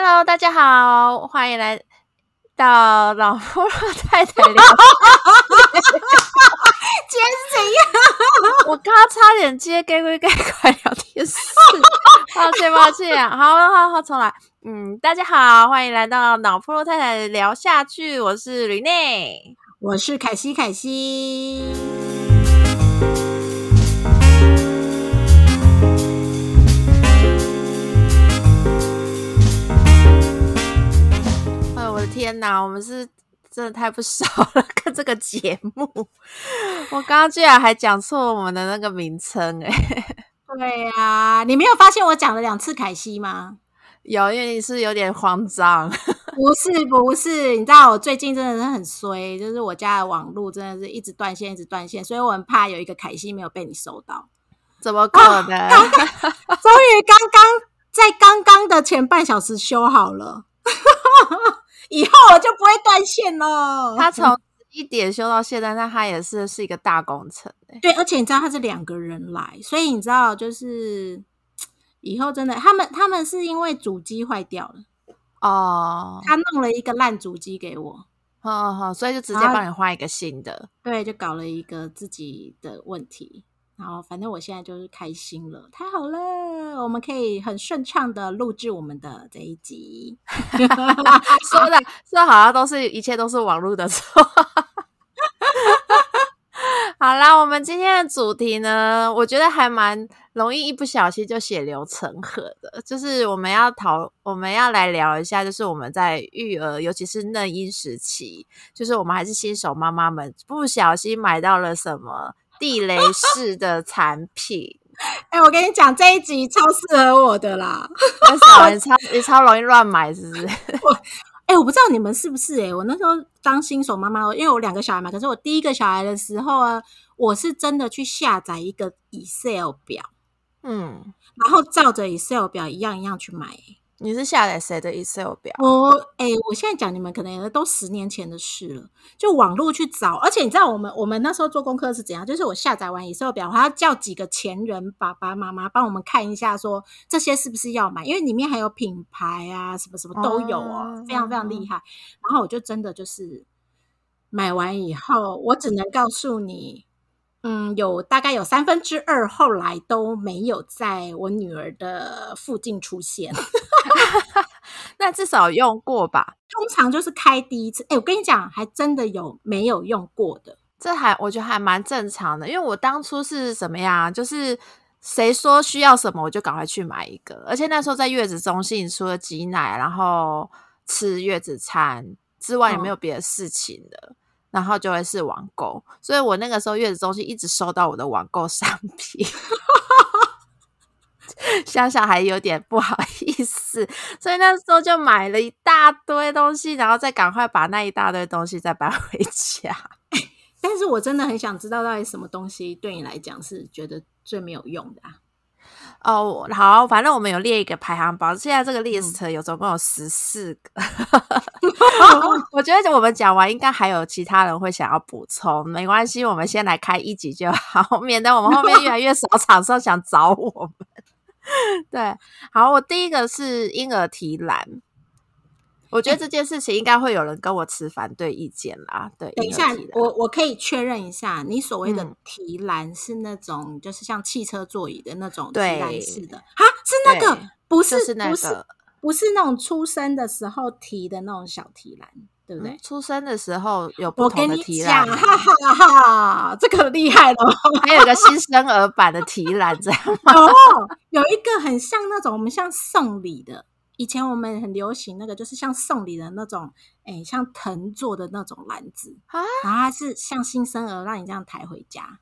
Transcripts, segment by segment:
Hello，大家好，欢迎来到老夫老太太聊。今天是怎样？我刚刚差点接该归该快聊天室，抱歉抱歉。好好好，重来。嗯，大家好，欢迎来到老夫老太太聊下去。我是吕内，我是凯西，凯西。天哪，我们是真的太不熟了，看这个节目。我刚刚居然还讲错我们的那个名称，哎，对呀，你没有发现我讲了两次凯西吗？有，因为你是有点慌张。不是不是，你知道我最近真的是很衰，就是我家的网络真的是一直断线，一直断线，所以我很怕有一个凯西没有被你收到。怎么可能？刚刚终于刚刚在刚刚的前半小时修好了，以后我就不会断线了。他从一点修到现在，那他也是是一个大工程哎。对，而且你知道他是两个人来，所以你知道就是以后真的，他们他们是因为主机坏掉了哦，他弄了一个烂主机给我，好好，所以就直接帮你换一个新的。对，就搞了一个自己的问题。然后反正我现在就是开心了，太好了，我们可以很顺畅的录制我们的这一集。说的说好像都是一切都是网络的错。好啦，我们今天的主题呢，我觉得还蛮容易一不小心就血流成河的，就是我们要讨，我们要来聊一下，就是我们在育儿，尤其是嫩婴时期，就是我们还是新手妈妈们，不小心买到了什么地雷式的产品。哎，我跟你讲，这一集超适合我的啦，为什么？你超你超容易乱买，是不是？哎，我不知道你们是不是哎，我那时候当新手妈妈，因为我两个小孩嘛，可是我第一个小孩的时候啊，我是真的去下载一个 Excel 表，嗯，然后照着 Excel 表一样一样去买。你是下载谁的 Excel 表？我哎，我现在讲你们可能都十年前的事了，就网络去找，而且你知道我们我们那时候做功课是怎样？就是我下载完 Excel 表，我还要叫几个前人爸爸妈妈帮我们看一下，说这些是不是要买，因为里面还有品牌啊，什么什么都有哦，非常非常厉害。然后我就真的就是买完以后，我只能告诉你。嗯，有大概有三分之二后来都没有在我女儿的附近出现，那至少用过吧？通常就是开第一次。哎，我跟你讲，还真的有没有用过的？这还我觉得还蛮正常的，因为我当初是什么呀？就是谁说需要什么，我就赶快去买一个。而且那时候在月子中心，除了挤奶，然后吃月子餐之外，也没有别的事情的。然后就会是网购，所以我那个时候月子中心一直收到我的网购商品，想想还有点不好意思，所以那时候就买了一大堆东西，然后再赶快把那一大堆东西再搬回家。但是我真的很想知道，到底什么东西对你来讲是觉得最没有用的啊？哦，好，反正我们有列一个排行榜，现在这个 list 有总共有十四个。我觉得我们讲完，应该还有其他人会想要补充，没关系，我们先来开一集就好，免得我们后面越来越少 厂商想找我们。对，好，我第一个是婴儿提篮。我觉得这件事情应该会有人跟我持反对意见啦。对，等一下，我我可以确认一下，你所谓的提篮是那种就是像汽车座椅的那种提篮式的啊？是那个？不是，不是，不是那种出生的时候提的那种小提篮，对不对？出生的时候有不同的提篮，哈哈哈，这个厉害了。还有一个新生儿版的提篮，这样吗？哦，有一个很像那种我们像送礼的。以前我们很流行那个，就是像送礼的那种，哎，像藤做的那种篮子啊，然后它是像新生儿让你这样抬回家。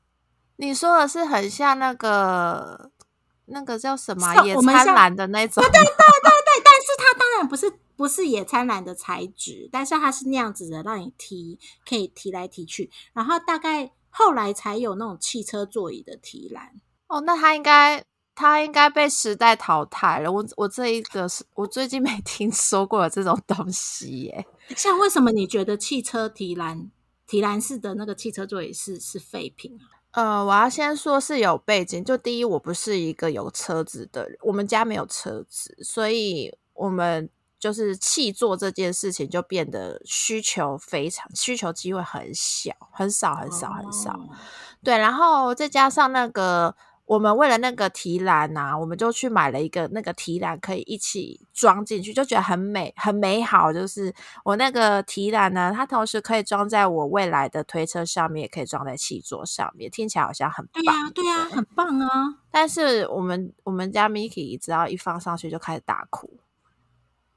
你说的是很像那个那个叫什么野餐篮的那种？对对对对对，但是它当然不是不是野餐篮的材质，但是它是那样子的，让你提可以提来提去。然后大概后来才有那种汽车座椅的提篮。哦，那它应该。它应该被时代淘汰了。我我这一个是我最近没 听说过有这种东西耶。像为什么你觉得汽车提篮提篮式的那个汽车座椅是是废品啊？呃，我要先说是有背景。就第一，我不是一个有车子的人，我们家没有车子，所以我们就是气座这件事情就变得需求非常需求机会很小，很少很少很少。哦对，然后再加上那个，我们为了那个提篮呐、我们就去买了一个那个提篮，可以一起装进去，就觉得很美，很美好。就是我那个提篮呢，它同时可以装在我未来的推车上面，也可以装在气座上面，听起来好像很棒。对呀、对呀、很棒啊！但是我们我们家 Miki 只要一放上去就开始大哭，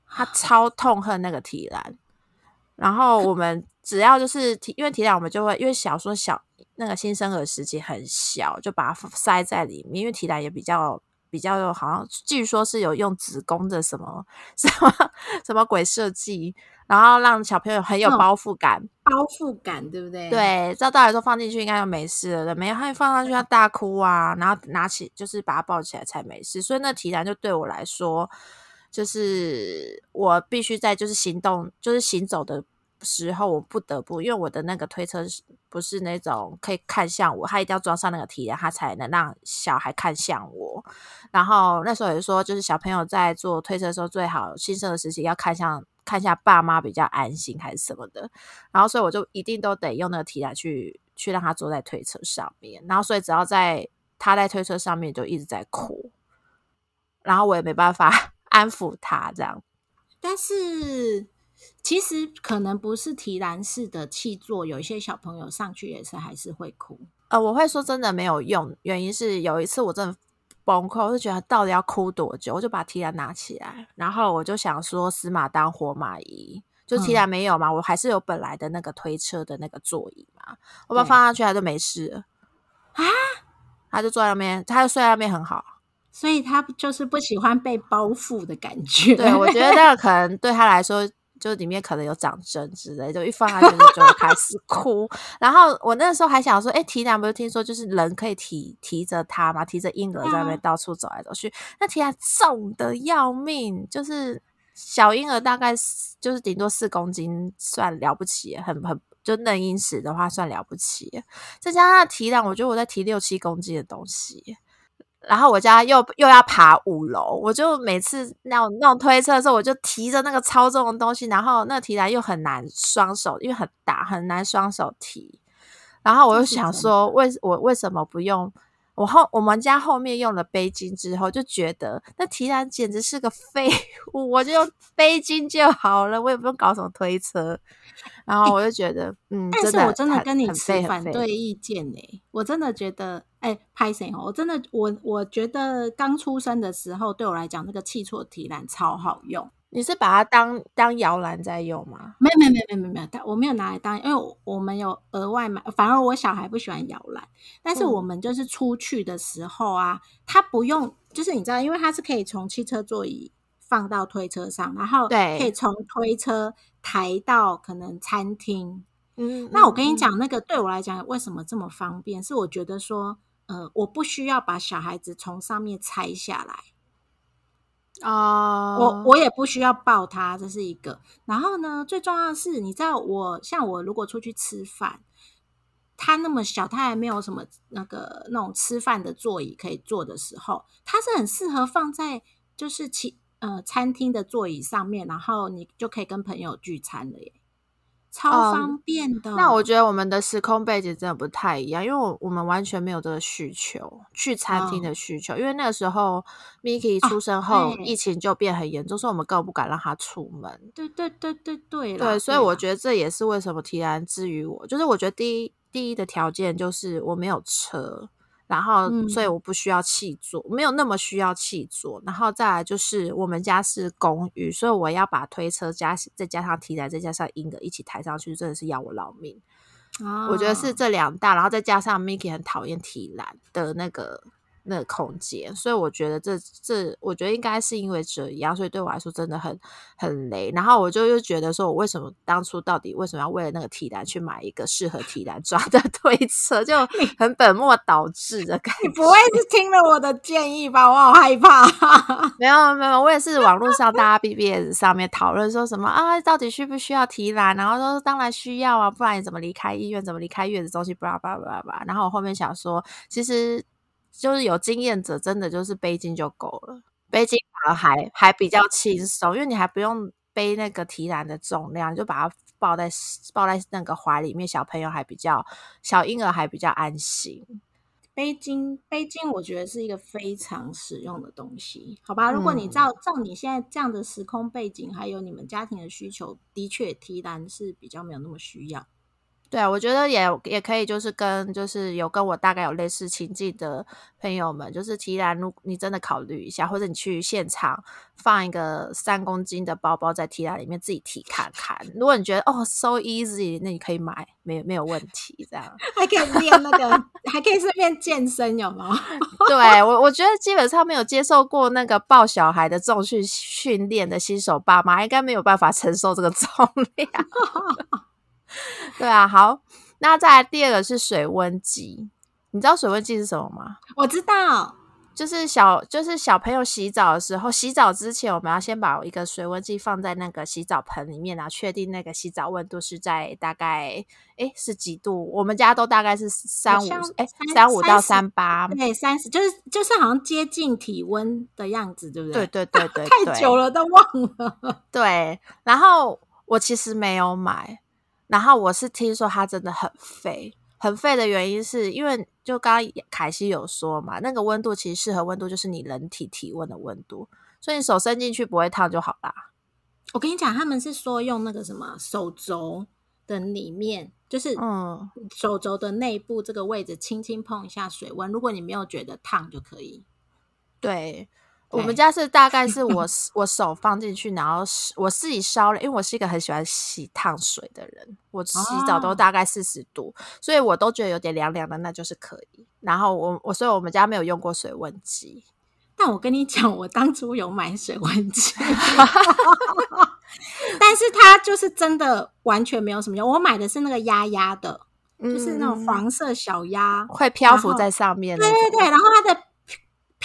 他超痛恨那个提篮。然后我们只要就是提，因为提篮我们就会因为小说小那个新生儿时期很小，就把它塞在里面，因为提篮也比较比较有好像据说是有用子宫的什么什么什么鬼设计，然后让小朋友很有嗯包覆感。包覆感，对不对？，对，照道理说放进去应该就没事了，没有，他一放上去要大哭啊，然后拿起就是把它抱起来才没事，所以那提篮就对我来说，就是我必须在就是行动就是行走的时候，我不得不因为我的那个推车不是那种可以看向我，他一定要装上那个提篮，他才能让小孩看向我。然后那时候也说，就是小朋友在坐推车的时候，最好新生的时期要看向看一下爸妈比较安心还是什么的。然后所以我就一定都得用那个提篮去去让他坐在推车上面，然后所以只要在他在推车上面就一直在哭，然后我也没办法 安抚他这样。但是其实可能不是提篮式的气座，有一些小朋友上去也是还是会哭。呃，我会说真的没有用，原因是有一次我真的崩溃，我就觉得到底要哭多久，我就把提篮拿起来，然后我就想说死马当活马医。就提嗯篮没有嘛，我还是有本来的那个推车的那个座椅嘛，我把它放上去，它就没事了啊，他就坐在那边，他就睡在那边很好。所以他就是不喜欢被包覆的感觉。对，我觉得那个可能对他来说，就里面可能有长针之类，就一放下去就会开始 哭。然后我那时候还想说，哎，提篮不是听说就是人可以提提着它嘛，提着婴儿在那边到处走来走去，那提篮重的要命，就是小婴儿大概就是顶多四公斤，算了不起，很很。就嫩婴时的话算了不起，再加上提篮，我觉得我在提六七公斤的东西，然后我家又又要爬五楼，我就每次那种那种推车的时候，我就提着那个超重的东西，然后那个提篮又很难双手，因为很大，很难双手提。然后我又这是真想说，为我为什么不用？我后我们家后面用了背巾之后，就觉得那提篮简直是个废物，我就用背巾就好了，我也不用搞什么推车。然后我就觉得，嗯，但是我真的跟你持反对意见呢、我真的觉得，哎、拍谁哦？我真的，我我觉得刚出生的时候，对我来讲，那个气错提篮超好用。你是把它当当摇篮在用吗？没有没有没有没有没有但我没有拿来当，因为我我们有额外买，反而我小孩不喜欢摇篮，但是嗯我们就是出去的时候啊，他不用，就是你知道，因为它是可以从汽车座椅放到推车上，然后对可以从推车抬到可能餐厅。嗯，那我跟你嗯讲，那个对我来讲为什么这么方便？是我觉得说，呃，我不需要把小孩子从上面拆下来。哦，我我也不需要抱他，这是一个。然后呢，最重要的是，你知道我像我如果出去吃饭，他那么小，他还没有什么那个那种吃饭的座椅可以坐的时候，他是很适合放在就是其呃餐厅的座椅上面，然后你就可以跟朋友聚餐了耶，超哦方便的。那我觉得我们的时空背景真的不太一样，因为我我们完全没有这个需求，去餐厅的需求。因为那个时候 Miki 哦出生后，对疫情就变很严重，所以我们根本不敢让他出门。对对对对对对，所以我觉得这也是为什么提兰之于我，就是我觉得第一第一的条件就是我没有车，然后嗯所以我不需要气座，没有那么需要气座，然后再来就是我们家是公寓，所以我要把推车加再加上提篮再加上婴儿一起抬上去，真的是要我老命。我觉得是哦这两大，然后再加上 Miki 很讨厌提篮的那个那个空间，所以我觉得这这，我觉得应该是因为这样，所以对我来说真的很很雷。然后我就又觉得说，我为什么当初到底为什么要为了那个提篮去买一个适合提篮抓的 推车，就 很本末倒置的感觉。你不会是听了我的建议吧？我好害怕。没有没有，我也是网络上大家 BBS 上面讨论说什么啊，到底需不需要提篮？然后说当然需要啊，不然你怎么离开医院？怎么离开月子中心？巴拉巴拉巴拉巴拉。然后我后面想说，其实就是有经验者真的就是背巾就够了。背巾反而还还比较轻松，因为你还不用背那个提篮的重量，就把它抱在抱在那个怀里面，小朋友还比较小婴儿还比较安心。背巾，背巾，我觉得是一个非常实用的东西，好吧？如果你照照你现在这样的时空背景，还有你们家庭的需求，的确提篮是比较没有那么需要。对啊，我觉得也也可以，就是跟就是有跟我大概有类似情境的朋友们，就是提篮，如你真的考虑一下，或者你去现场放一个三公斤的包包在提篮里面自己提看看。如果你觉得哦 so easy，那你可以买，没有没有问题，这样还可以练那个，还可以顺便健身，有吗？对我我觉得基本上没有接受过那个抱小孩的重训训练的新手爸妈，应该没有办法承受这个重量。对啊，好，那再来第二个是水温计，你知道水温计是什么吗？我知道，就是小就是小朋友洗澡的时候，洗澡之前我们要先把一个水温计放在那个洗澡盆里面，然后确定那个洗澡温度是在大概哎是几度？我们家都大概是三五哎三五到三八，对，三十就是就是好像接近体温的样子，对不对？对对对对，太久了都忘了。对，然后我其实没有买。然后我是听说它真的很废，很废的原因是因为就刚刚凯西有说嘛，那个温度其实适合温度就是你人体体温的温度，所以你手伸进去不会烫就好啦。我跟你讲，他们是说用那个什么手肘的里面，就是嗯手肘的内部这个位置轻轻碰一下水温，如果你没有觉得烫就可以。对。我们家是大概是我 我手放进去，然后我自己烧了，因为我是一个很喜欢洗烫水的人，我洗澡都大概四十度，所以我都觉得有点凉凉的，那就是可以。然后我我所以我们家没有用过水温机，但我跟你讲，我当初有买水温机，但是它就是真的完全没有什么用。我买的是那个压压的，就是那种黄色小鸭，会漂浮在上面。对对对，然后它的。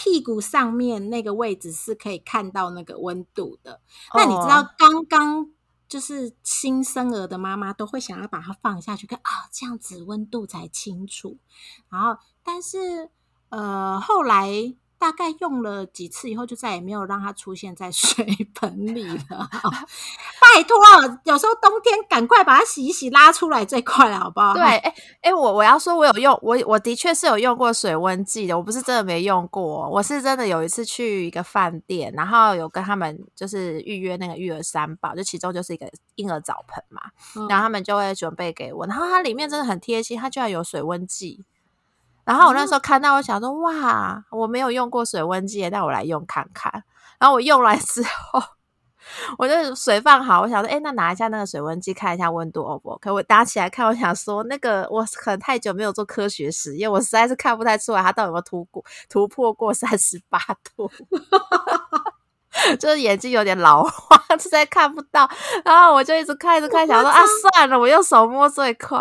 屁股上面那个位置是可以看到那个温度的。那你知道，刚刚就是新生儿的妈妈都会想要把它放下去看啊，这样子温度才清楚。然后，但是呃，后来。大概用了几次以后，就再也没有让它出现在水盆里了。拜托，有时候冬天赶快把它洗一洗，拉出来最快了，好不好？对，哎哎，我我要说，我有用，我我的确是有用过水温计的，我不是真的没用过，我是真的有一次去一个饭店，然后有跟他们就是预约那个育儿三宝，就其中就是一个婴儿澡盆嘛，然后他们就会准备给我，然后它里面真的很贴心，它居然有水温计。然后我那时候看到，我想说哇，我没有用过水温计，那我来用看看。然后我用来之后，我就水放好，我想说，哎，那拿一下那个水温计，看一下温度 O 不 OK？我打起来看，我想说，那个我可能太久没有做科学实验，我实在是看不太出来它到底有没有突过突破过三十八度，就是眼睛有点老花，实在看不到。然后我就一直看，一直看，想说啊，算了，我用手摸最快。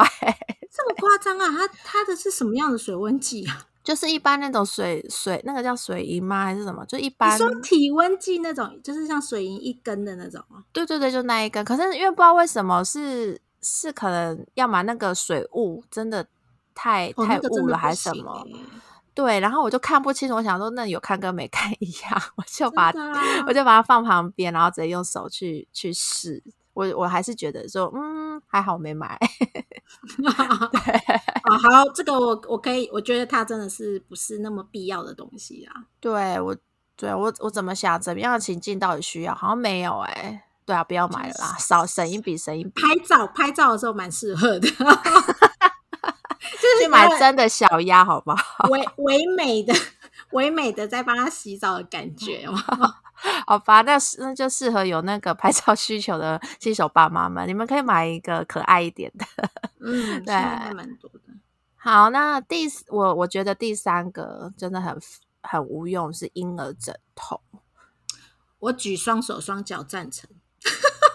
这么夸张啊！它它的是什么样的水温计啊？就是一般那种水水，那个叫水银吗？还是什么？就一般说体温计那种，就是像水银一根的那种对对对，就那一根。可是因为不知道为什么是是可能要么那个水雾真的太太雾了，还是什么？对，然后我就看不清楚。我想说，那有看跟没看一样，我就把我就把它放旁边，然后直接用手去去试。我我还是觉得说，嗯，还好没买。对，好，这个我我可以，我觉得它真的是不是那么必要的东西啊。对我，对我我怎么想，怎么样的情境到底需要？好像没有哎。对啊，不要买了啦，少省一笔省一笔。拍照拍照的时候蛮适合的 就是去买真的小鸭，好不好？唯唯美的唯美的在帮他洗澡的感觉吗。好吧，那那就适合有那个拍照需求的新手爸妈们，你们可以买一个可爱一点的。嗯，对，蛮多的。好，那第我我觉得第三个真的很很无用，是婴儿枕头。我举双手双脚赞成。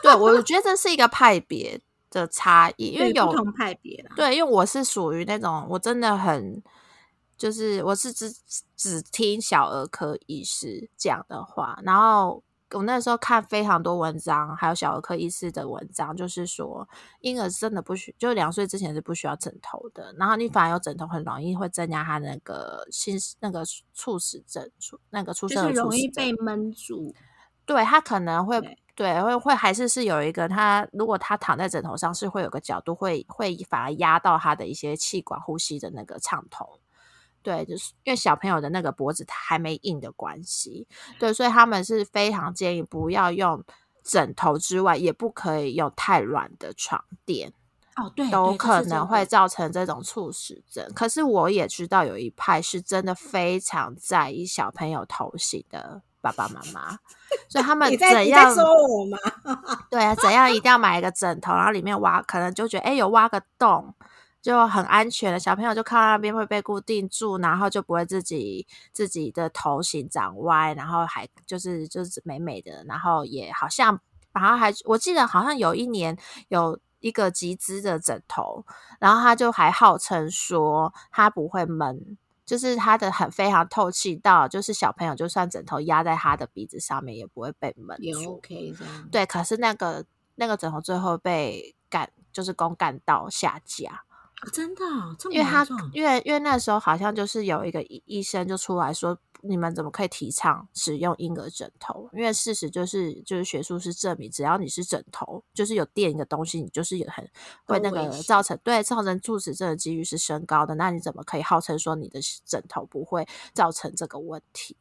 对，我觉得这是一个派别的差异，因为有不同派别啦。对，因为我是属于那种我真的很。就是我是只只听小儿科医师讲的话，然后我那时候看非常多文章，还有小儿科医师的文章，就是说婴儿真的不需，就两岁之前是不需要枕头的。然后你反而有枕头，很容易会增加他那个心那个猝死症，那个出生的容易被闷住。对他可能会对会会还是是有一个他如果他躺在枕头上是会有个角度会会反而压到他的一些气管呼吸的那个畅通。对，就是因为小朋友的那个脖子还没硬的关系，对，所以他们是非常建议不要用枕头之外，也不可以用太软的床垫。哦，对，都可能会造成这种猝死症。可是我也知道有一派是真的非常在意小朋友头型的爸爸妈妈，所以他们怎样说我吗？对啊，怎样一定要买一个枕头，然后里面挖，可能就觉得哎，有挖个洞。就很安全的小朋友就靠那边会被固定住，然后就不会自己自己的头型长歪，然后还就是就是美美的，然后也好像，然后还我记得好像有一年有一个集资的枕头，然后他就还号称说他不会闷，就是他的很非常透气到，就是小朋友就算枕头压在他的鼻子上面也不会被闷也 OK 这样。对，可是那个那个枕头最后被干就是公干到下架。真的，因为他因为因为那时候好像就是有一个医医生就出来说，你们怎么可以提倡使用婴儿枕头？因为事实就是就是学术是证明，只要你是枕头，就是有垫一个东西，你就是有很会那个造成对造成猝死症的几率是升高的。那你怎么可以号称说你的枕头不会造成这个问题？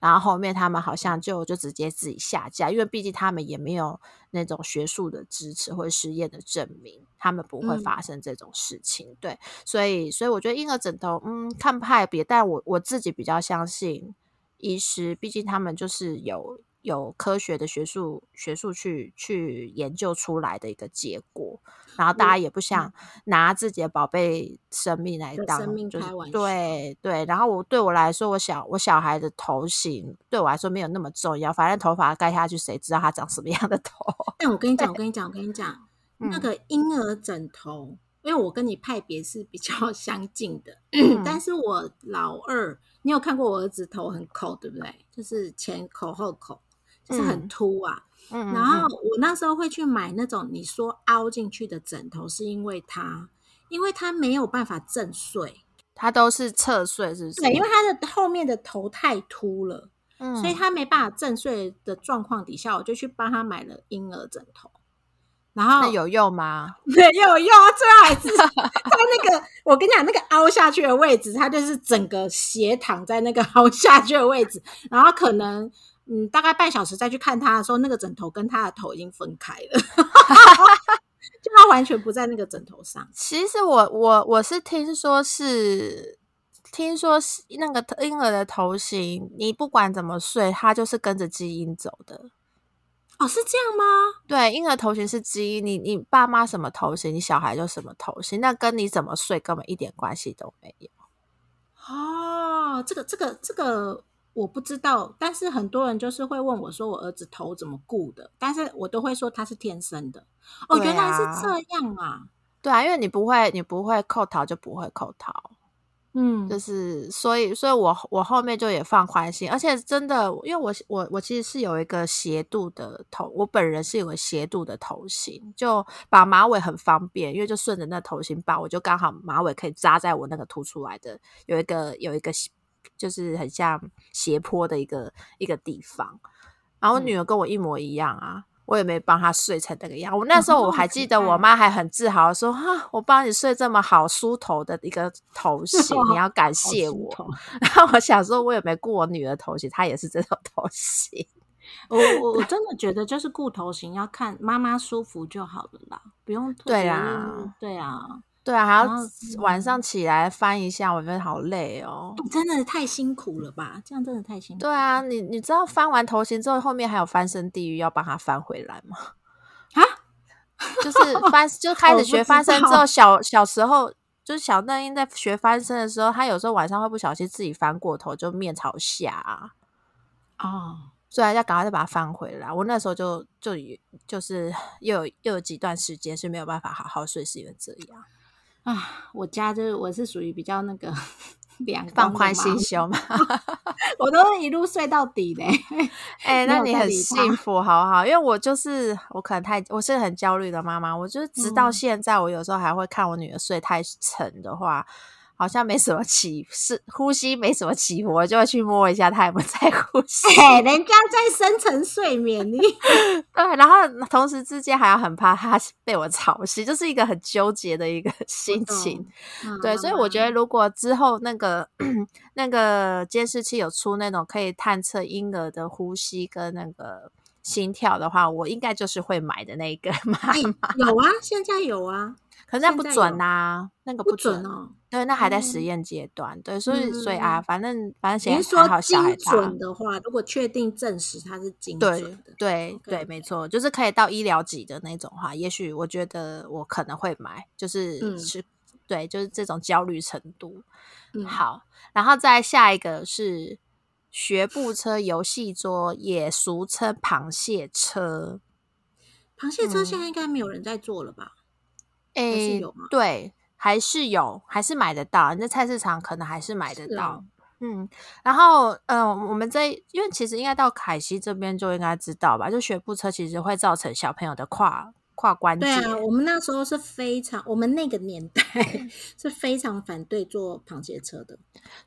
然后后面他们好像就就直接自己下架，因为毕竟他们也没有那种学术的支持或者实验的证明，他们不会发生这种事情。对，所以所以我觉得婴儿枕头，嗯，看派别，但我我自己比较相信医师，毕竟他们就是有。有科学的学术学术去去研究出来的一个结果，然后大家也不想拿自己的宝贝生命来当，就是对对。然后我对我来说，我小我小孩的头型对我来说没有那么重要，反正头发盖下去，谁知道他长什么样的头？但我跟你讲，我跟你讲，我跟你讲，那个婴儿枕头，因为我跟你派别是比较 相近的，但是我老二，你有看过我儿子头很扣，对不对？就是前口后口。是很凸啊，然后我那时候会去买那种你说凹进去的枕头，是因为它，因为它没有办法正睡，它都是侧睡，是不是？对，因为它的后面的头太凸了，所以它没办法正睡的状况底下，我就去帮他买了婴儿枕头。然后有用吗？没有用啊，最后还是 在那个我跟你讲那个凹下去的位置，它就是整个斜躺在那个凹下去的位置，然后可能。嗯，大概半小时再去看他的时候，那个枕头跟他的头已经分开了，就他完全不在那个枕头上。其实我我我是听说是听说是那个婴儿的头型，你不管怎么睡，它就是跟着基因走的。哦，是这样吗？对，婴儿头型是基因，你你爸妈什么头型，你小孩就什么头型，那跟你怎么睡根本一点关系都没有。哦，这个这个这个。我不知道，但是很多人就是会问我说：“我儿子头怎么顾的？”但是我都会说他是天生的。哦，原来是这样啊！对啊，因为你不会，你不会扣头就不会扣头。嗯，就是所以，所以我我后面就也放宽心，而且真的，因为我我我其实是有一个斜度的头，我本人是有个斜度的头型，就绑马尾很方便，因为就顺着那头型绑，我就刚好马尾可以扎在我那个凸出来的有一个有一个。就是很像斜坡的一个一个地方，然后我女儿跟我一模一样啊，我也没帮她睡成那个样。我那时候我还记得，我妈还很自豪说：“哈，我帮你睡这么好梳头的一个头 型，你要感谢我。”然后我想说，我也没顾我女儿头型，她也是这种头型。我我我真的觉得，就是顾头型要看妈妈舒服就好了啦，不用对啊，对啊。对啊，还要晚上起来翻一下，我觉得好累哦。真的太辛苦了吧？这样真的太辛苦。对啊，你你知道翻完头型之后，后面还有翻身地狱要帮他翻回来吗？啊，就是翻，就 开始学翻身之后，小小时候就是小嫩英在学翻身的时候，他有时候晚上会不小心自己翻过头，就面朝下啊。哦，所以要赶快再把它翻回来。我那时候就就就是又有又有几段时间是没有办法好好睡，是因为这样。啊，我家就是我是属于比较那个 两放宽心胸嘛，我都一路睡到底嘞。哎、那你很幸福，好不好？因为我就是我可能太我是很焦虑的妈妈，我就是直到嗯现在，我有时候还会看我女儿睡太沉的话，好像没什么起是呼吸没什么起伏，我就会去摸一下他有没有在呼吸。哎，人家在深层睡眠，你 对，然后同时之间还要很怕他 被我吵醒，就是一个很纠结的一个心情。对，所以我觉得如果之后那个那个监视器有出那种可以探测婴儿的呼吸跟那个心跳的话，我应该就是会买的那一个 妈妈。有啊，现在有啊，可是那不准有呐、那个不准准。哦。对，那还在实嗯验阶段。对，所以嗯所以啊，反正反正现在还好，小孩大。准的话，如果确定证实它是精准的，对对，OK 没错，就是可以到医疗级的那种话，也许我觉得我可能会买，就是嗯是，对，就是这种焦虑程度。嗯，好，然后再下一个是学步车、游戏桌，也俗称螃蟹车。螃蟹车嗯现在应该没有人在做了吧？是诶，有吗对，还是有，还是买得到。你在菜市场可能还是买得到。嗯，然后，嗯、我们在因为其实应该到凯西这边就应该知道吧，就学步车其实会造成小朋友的胯胯关节。对啊，我们那时候是非常，我们那个年代 是非常反对坐螃蟹车的。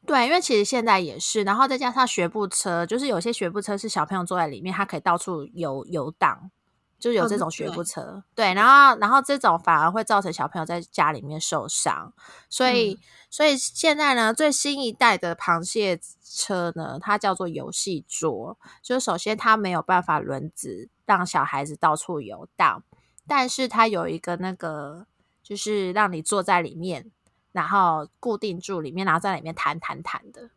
对，因为其实现在也是，然后再加上学步车，就是有些学步车是小朋友坐在里面，他可以到处游游荡，就有哦这种学步车。对，然后然后这种反而会造成小朋友在家里面受伤，所以、嗯。所以现在呢，最新一代的螃蟹车呢，它叫做游戏桌，就是首先它没有办法轮子让小孩子到处游荡，但是它有一个那个，就是让你坐在里面，然后固定住里面，然后在里面弹弹弹的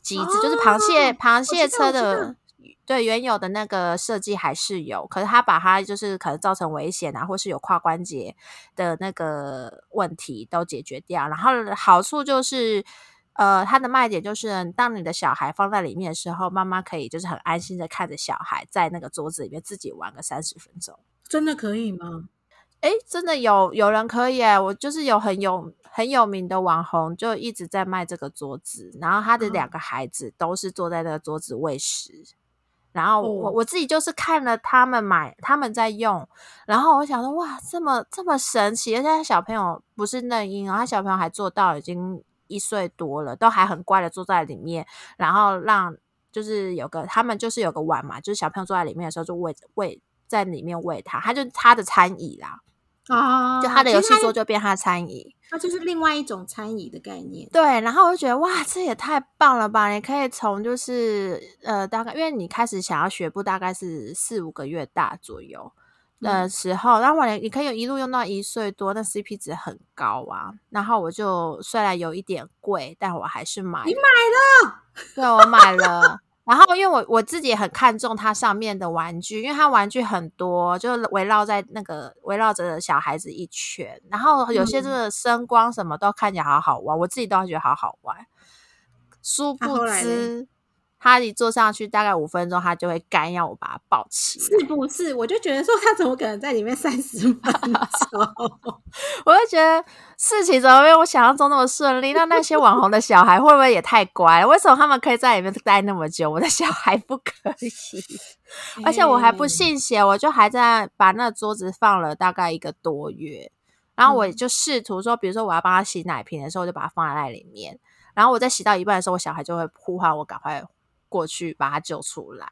机子，就是螃蟹哦螃蟹车的道。对原有的那个设计还是有，可是他把它就是可能造成危险啊，或是有跨关节的那个问题都解决掉。然后好处就是，呃，它的卖点就是，当你的小孩放在里面的时候，妈妈可以就是很安心的看着小孩在那个桌子里面自己玩个三十分钟。真的可以吗？诶，真的有有人可以哎，我就是有很有很有名的网红，就一直在卖这个桌子，然后他的嗯两个孩子都是坐在那个桌子喂食。然后我、哦。我自己就是看了他们买，他们在用，然后我想说哇，这么这么神奇，而且他小朋友不是嫩婴哦，他小朋友还做到已经一岁多了，都还很乖的坐在里面，然后让就是有个他们就是有个碗嘛，就是小朋友坐在里面的时候就喂喂在里面喂他，他就他的餐椅啦，啊，就他的游戏桌就变他的餐椅。它就是另外一种餐椅的概念。对，然后我就觉得哇，这也太棒了吧！你可以从就是呃，大概因为你开始想要学步，大概是四五个月大左右的嗯时候，然后我你可以一路用到一岁多，那 CP 值很高啊。然后我就虽然有一点贵，但我还是买。你买了？对，我买了。然后，因为我我自己也很看重它上面的玩具，因为它玩具很多，就围绕在那个围绕着小孩子一圈。然后有些嗯这个声光什么都看起来好好玩，我自己都觉得好好玩。殊不知，他一坐上去大概五分钟，他就会干要我把他抱起来。是不是？我就觉得说他怎么可能在里面三十分钟？我就觉得事情怎么没有我想象中那么顺利？那那些网红的小孩会不会也太乖了？为什么他们可以在里面待那么久，我的小孩不可以？而且我还不哎信邪，我就还在把那桌子放了大概一个多月，然后我嗯就试图说，比如说我要帮他洗奶瓶的时候，我就把它放在那里面，然后我在洗到一半的时候，我小孩就会呼唤我赶快过去把他救出来。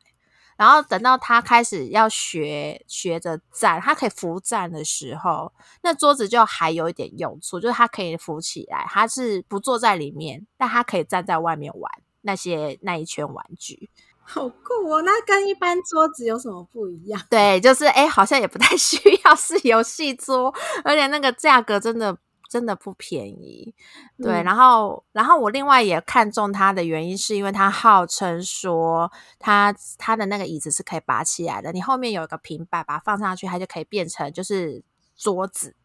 然后等到他开始要学学着站，他可以扶站的时候，那桌子就还有一点用处，就是他可以扶起来，他是不坐在里面，但他可以站在外面玩那些那一圈玩具。好酷哦！那跟一般桌子有什么不一样？对，就是哎，诶好像也不太需要是游戏桌，而且那个价格真的真的不便宜。对，嗯然后然后我另外也看中它的原因，是因为它号称说它它的那个椅子是可以拔起来的，你后面有一个平板，把它放上去，它就可以变成就是桌子，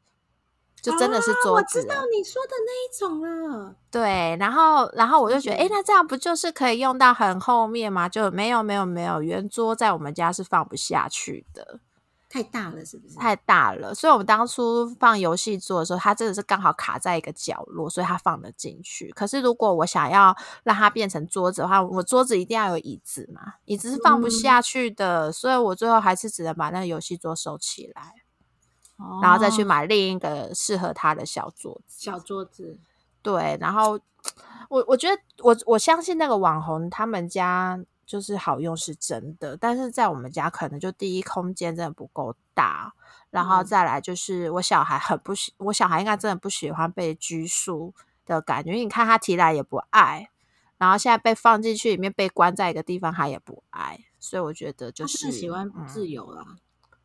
就真的是哦桌子了。我知道你说的那一种了。对，然后然后我就觉得，嗯诶，那这样不就是可以用到很后面吗？就没有没有没有，圆桌在我们家是放不下去的。太大了，是不是？太大了，所以我们当初放游戏桌的时候，它真的是刚好卡在一个角落，所以它放得进去。可是如果我想要让它变成桌子的话，我桌子一定要有椅子嘛，椅子是放不下去的，所以我最后还是只能把那个游戏桌收起来，然后再去买另一个适合它的小桌子。小桌子，对，然后 我我觉得我我相信那个网红他们家。就是好用是真的，但是在我们家可能就第一空间真的不够大，然后再来就是我小孩很不喜，我小孩应该真的不喜欢被拘束的感觉，因为你看他提来也不爱，然后现在被放进去里面被关在一个地方他也不爱，所以我觉得就是喜欢自由啦，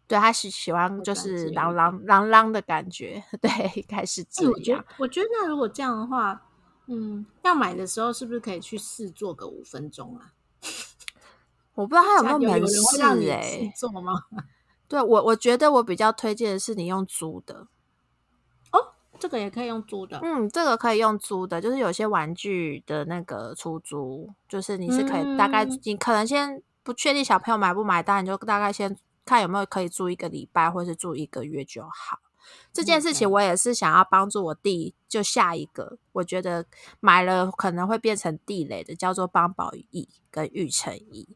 对他喜喜欢就是啷啷啷啷的感觉，对，应该是这样。我觉得我觉得那如果这样的话，嗯，要买的时候是不是可以去试做个五分钟啊？我不知道他有没有门市哎，做吗？对我，我觉得我比较推荐的是你用租的哦，这个也可以用租的。嗯，这个可以用租的，就是有些玩具的那个出租，就是你是可以大概，你可能先不确定小朋友买不买单，你就大概先看有没有可以住一个礼拜或是住一个月就好。这件事情我也是想要帮助我弟，就下一个我觉得买了可能会变成地雷的，叫做邦宝椅跟玉成椅。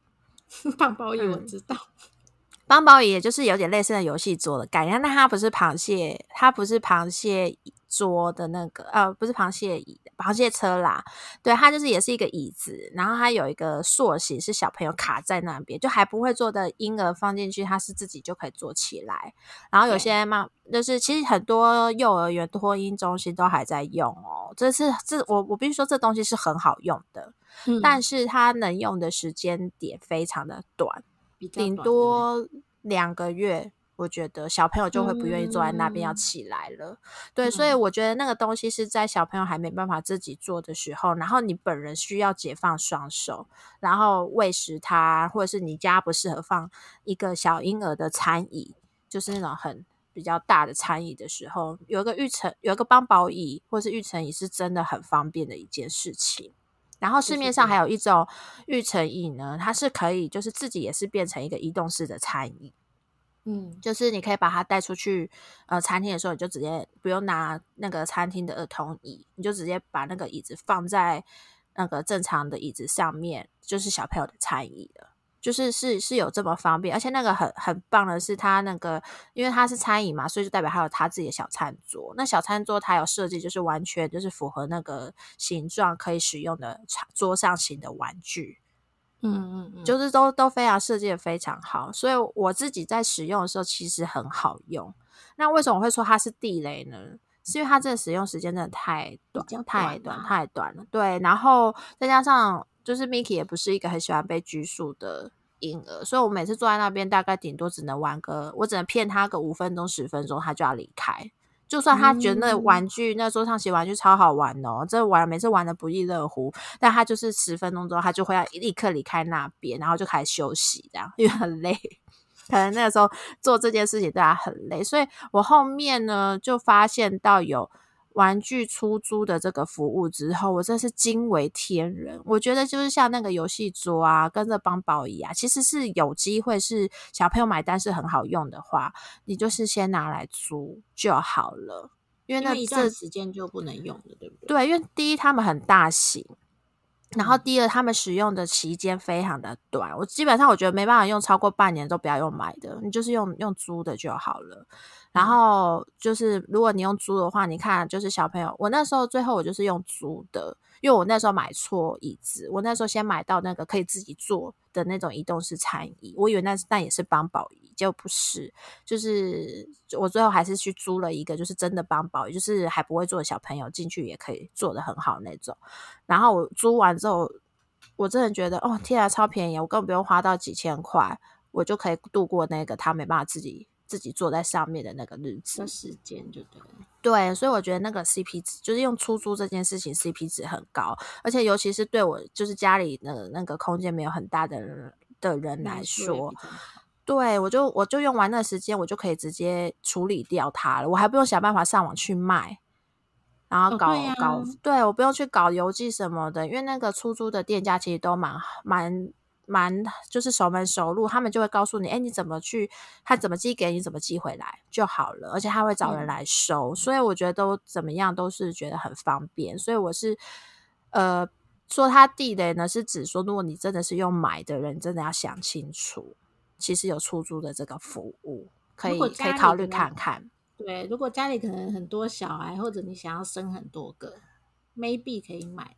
邦宝椅我知道，棒包鱼也就是有点类似的游戏桌的概念，但它不是螃蟹，它不是螃蟹桌的那个，呃，不是螃蟹椅，螃蟹车啦。对，它就是也是一个椅子，然后它有一个塑形，是小朋友卡在那边，就还不会坐的婴儿放进去，它是自己就可以坐起来。然后有些嘛，就是其实很多幼儿园托婴中心都还在用哦。这是这我我必须说，这东西是很好用的。但是它能用的时间点非常的短，顶多两个月，我觉得小朋友就会不愿意坐在那边要起来了。对，所以我觉得那个东西是在小朋友还没办法自己做的时候，然后你本人需要解放双手，然后喂食他，或者是你家不适合放一个小婴儿的餐椅，就是那种很比较大的餐椅的时候，有一个育成有一个帮宝椅或是育成椅是真的很方便的一件事情。然后市面上还有一种育成椅呢，它是可以就是自己也是变成一个移动式的餐椅，嗯，就是你可以把它带出去，呃，餐厅的时候你就直接不用拿那个餐厅的儿童椅，你就直接把那个椅子放在那个正常的椅子上面，就是小朋友的餐椅了。就是是是有这么方便，而且那个很很棒的是，它那个因为它是餐饮嘛，所以就代表它有它自己的小餐桌。那小餐桌它有设计，就是完全就是符合那个形状可以使用的桌上型的玩具。嗯嗯嗯，就是都都非常设计的非常好，所以我自己在使用的时候其实很好用。那为什么我会说它是地雷呢？是因为它这个使用时间真的太短，太短太短了。对，然后再加上。就是 Miki 也不是一个很喜欢被拘束的婴儿，所以我每次坐在那边，大概顶多只能玩个，我只能骗他个五分钟、十分钟，他就要离开。就算他觉得那玩具、那桌上写玩具超好玩哦，这玩每次玩的不亦乐乎，但他就是十分钟之后，他就会要立刻离开那边，然后就开始休息，这样因为很累，可能那个时候做这件事情对他很累，所以我后面呢就发现到有。玩具出租的这个服务之后，我真是惊为天人。我觉得就是像那个游戏桌啊，跟着帮宝仪啊，其实是有机会是小朋友买单是很好用的话，你就是先拿来租就好了。因为那一段时间就不能用了，对不对？对，因为第一他们很大型，然后第二他们使用的期间非常的短。我基本上我觉得没办法用超过半年都不要用买的，你就是用用租的就好了。然后就是，如果你用租的话，你看，就是小朋友，我那时候最后我就是用租的，因为我那时候买错椅子，我那时候先买到那个可以自己坐的那种移动式餐椅，我以为那那也是帮宝椅，结果不是，就是我最后还是去租了一个，就是真的帮宝椅，就是还不会坐的小朋友进去也可以坐的很好那种。然后我租完之后，我真的觉得哦，天啊，超便宜，我根本不用花到几千块，我就可以度过那个他没办法自己。自己坐在上面的那个日子，时间就对，对，所以我觉得那个 CP 值就是用出租这件事情 CP 值很高，而且尤其是对我就是家里的那个空间没有很大的人的人来说，对我就我就用完那时间，我就可以直接处理掉它了，我还不用想办法上网去卖，然后搞搞，对我不用去搞邮寄什么的，因为那个出租的店家其实都蛮蛮。蛮就是熟门熟路，他们就会告诉你，哎，你怎么去，他怎么寄给你，怎么寄回来就好了，而且他会找人来收，所以我觉得都怎么样都是觉得很方便，所以我是呃说他地雷呢，是指说如果你真的是用买的人，真的要想清楚，其实有出租的这个服务，可以可以考虑看看。对，如果家里可能很多小孩，或者你想要生很多个，maybe 可以买。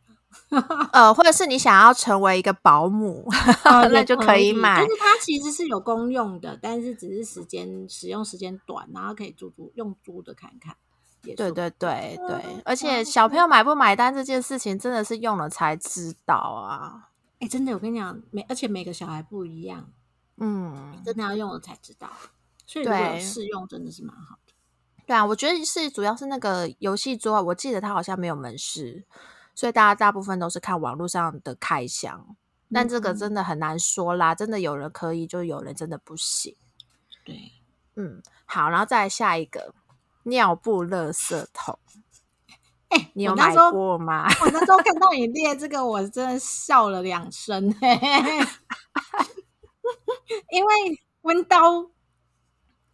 呃，或者是你想要成为一个保姆，那就可以买。就是它其实是有公用的，但是只是时间使用时间短，然后可以租租用租的看看。对对对对，而且小朋友买不买单这件事情，真的是用了才知道啊！哎，真的，我跟你讲，每而且每个小孩不一样，嗯，真的要用了才知道。所以如果试用，真的是蛮好的。对啊，我觉得是主要是那个游戏桌，我记得它好像没有门市。所以大家大部分都是看网络上的开箱，但这个真的很难说啦。真的有人可以，就有人真的不行。对，嗯，好，然后再下一个尿布垃圾桶。哎，你有买过吗？我那时候看到你列这个，我真的笑了两声。因为温刀。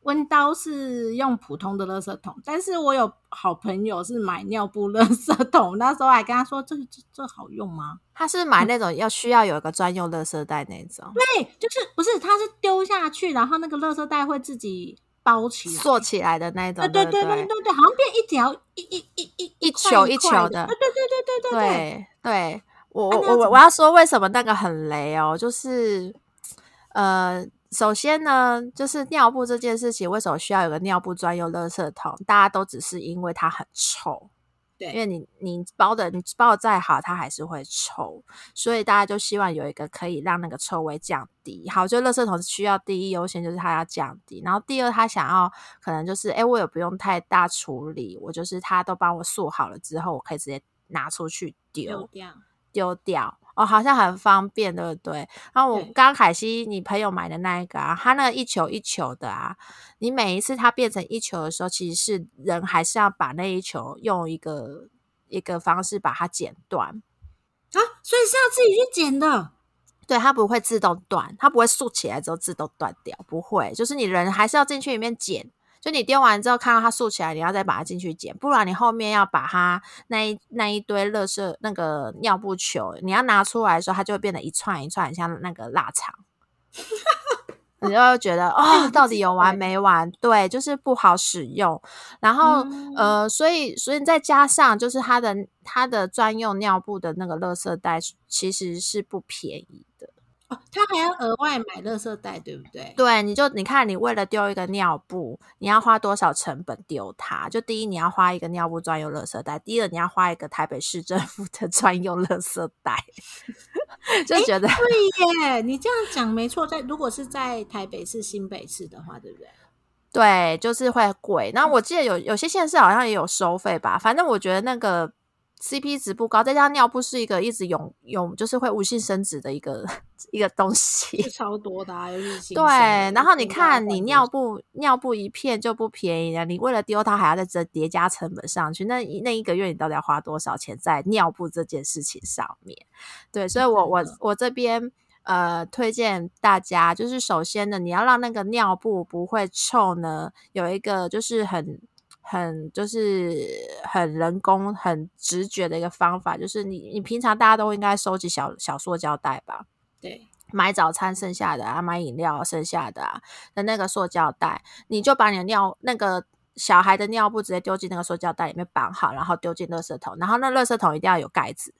温刀是用普通的垃圾桶，但是我有好朋友是买尿布垃圾桶，那时候还跟他说：“这这这好用吗？”他是买那种要需要有一个专用垃圾袋那种。对，就是不是，他是丢下去，然后那个垃圾袋会自己包起来、缩起来的那种。对对对对对对，好像变一条一一一一一球一球的。对对对对对对对。我我我我要说为什么那个很雷哦，就是呃。首先呢，就是尿布这件事情，为什么需要有个尿布专用垃圾桶？大家都只是因为它很臭，对，因为你你包的你包的再好，它还是会臭，所以大家就希望有一个可以让那个臭味降低。好，就垃圾桶需要第一优先就是它要降低，然后第二他想要可能就是，哎，我也不用太大处理，我就是他都帮我塑好了之后，我可以直接拿出去丢掉，丢掉。哦，好像很方便，对不对？然后我刚刚凯西你朋友买的那一个啊，它那一球一球的啊，你每一次它变成一球的时候，其实是人还是要把那一球用一个一个方式把它剪断啊，所以是要自己去剪的。对，它不会自动断，它不会竖起来之后自动断掉，不会，就是你人还是要进去里面剪。就你丢完之后，看到它竖起来，你要再把它进去捡，不然你后面要把它那一那一堆垃圾那个尿布球，你要拿出来的时候，它就会变得一串一串，像那个腊肠，你就会觉得 哦，到底有完没完？对，就是不好使用。然后呃，所以所以再加上就是它的它的专用尿布的那个垃圾袋其实是不便宜的。他还要额外买垃圾袋，对不对？对，你就你看，你为了丢一个尿布，你要花多少成本丢它？就第一，你要花一个尿布专用垃圾袋；第二，你要花一个台北市政府的专用垃圾袋。就觉得对耶，你这样讲没错。在如果是在台北市、新北市的话，对不对？对，就是会贵。那我记得有有些县市好像也有收费吧。反正我觉得那个。CP 值不高，再加上尿布是一个一直永永就是会无性生殖的一个 一个东西，超多的，对。然后你看，你尿布尿布一片就不便宜了，你为了丢它还要再折叠加成本上去，那那一个月你到底要花多少钱在尿布这件事情上面？对，所以我我我这边呃推荐大家，就是首先呢，你要让那个尿布不会臭呢，有一个就是很。很就是很人工、很直觉的一个方法，就是你你平常大家都应该收集小小塑胶袋吧？对，买早餐剩下的啊，买饮料剩下的啊的那个塑胶袋，你就把你的尿那个小孩的尿布直接丢进那个塑胶袋里面绑好，然后丢进垃圾桶，然后那垃圾桶一定要有盖子，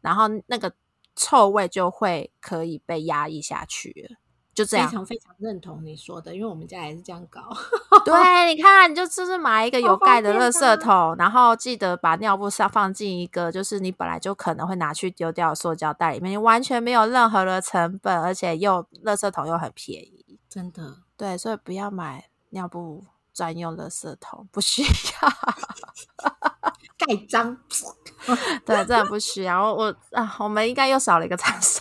然后那个臭味就会可以被压抑下去。就这样，非常非常认同你说的，因为我们家也是这样搞。对，你看，你就就是买一个有盖的垃圾桶，然后记得把尿布上放进一个，就是你本来就可能会拿去丢掉的塑胶袋里面，你完全没有任何的成本，而且又垃圾桶又很便宜，真的。对，所以不要买尿布专用垃圾桶，不需要 盖章。对，真的不需要。我啊，我们应该又少了一个厂商。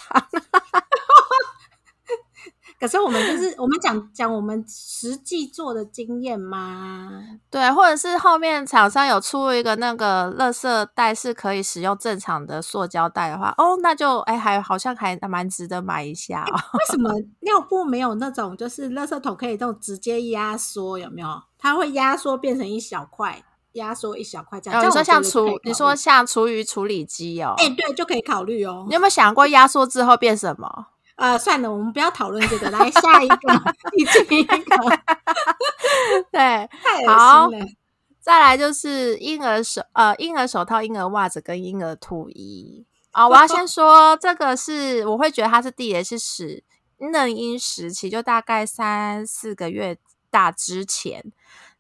可是我们就是我们讲讲我们实际做的经验嘛，对，或者是后面厂商有出一个那个垃圾袋是可以使用正常的塑胶袋的话，哦，那就哎还好像还蛮值得买一下哦。为什么 尿布没有那种就是垃圾桶可以这种直接压缩？有没有？它会压缩变成一小块，压缩一小块这样。你说像厨，厨，你说像厨余处理机哦，哎，对，就可以考虑哦。你有没有想过压缩之后变什么？呃，算了，我们不要讨论这个，来下一个，你这一个，对，太恶心了。再来就是婴儿手，呃，婴儿手套、婴儿袜子跟婴儿兔衣啊。我要先说，这个是我会觉得它是第一是使嫩婴时期，就大概三四个月大之前，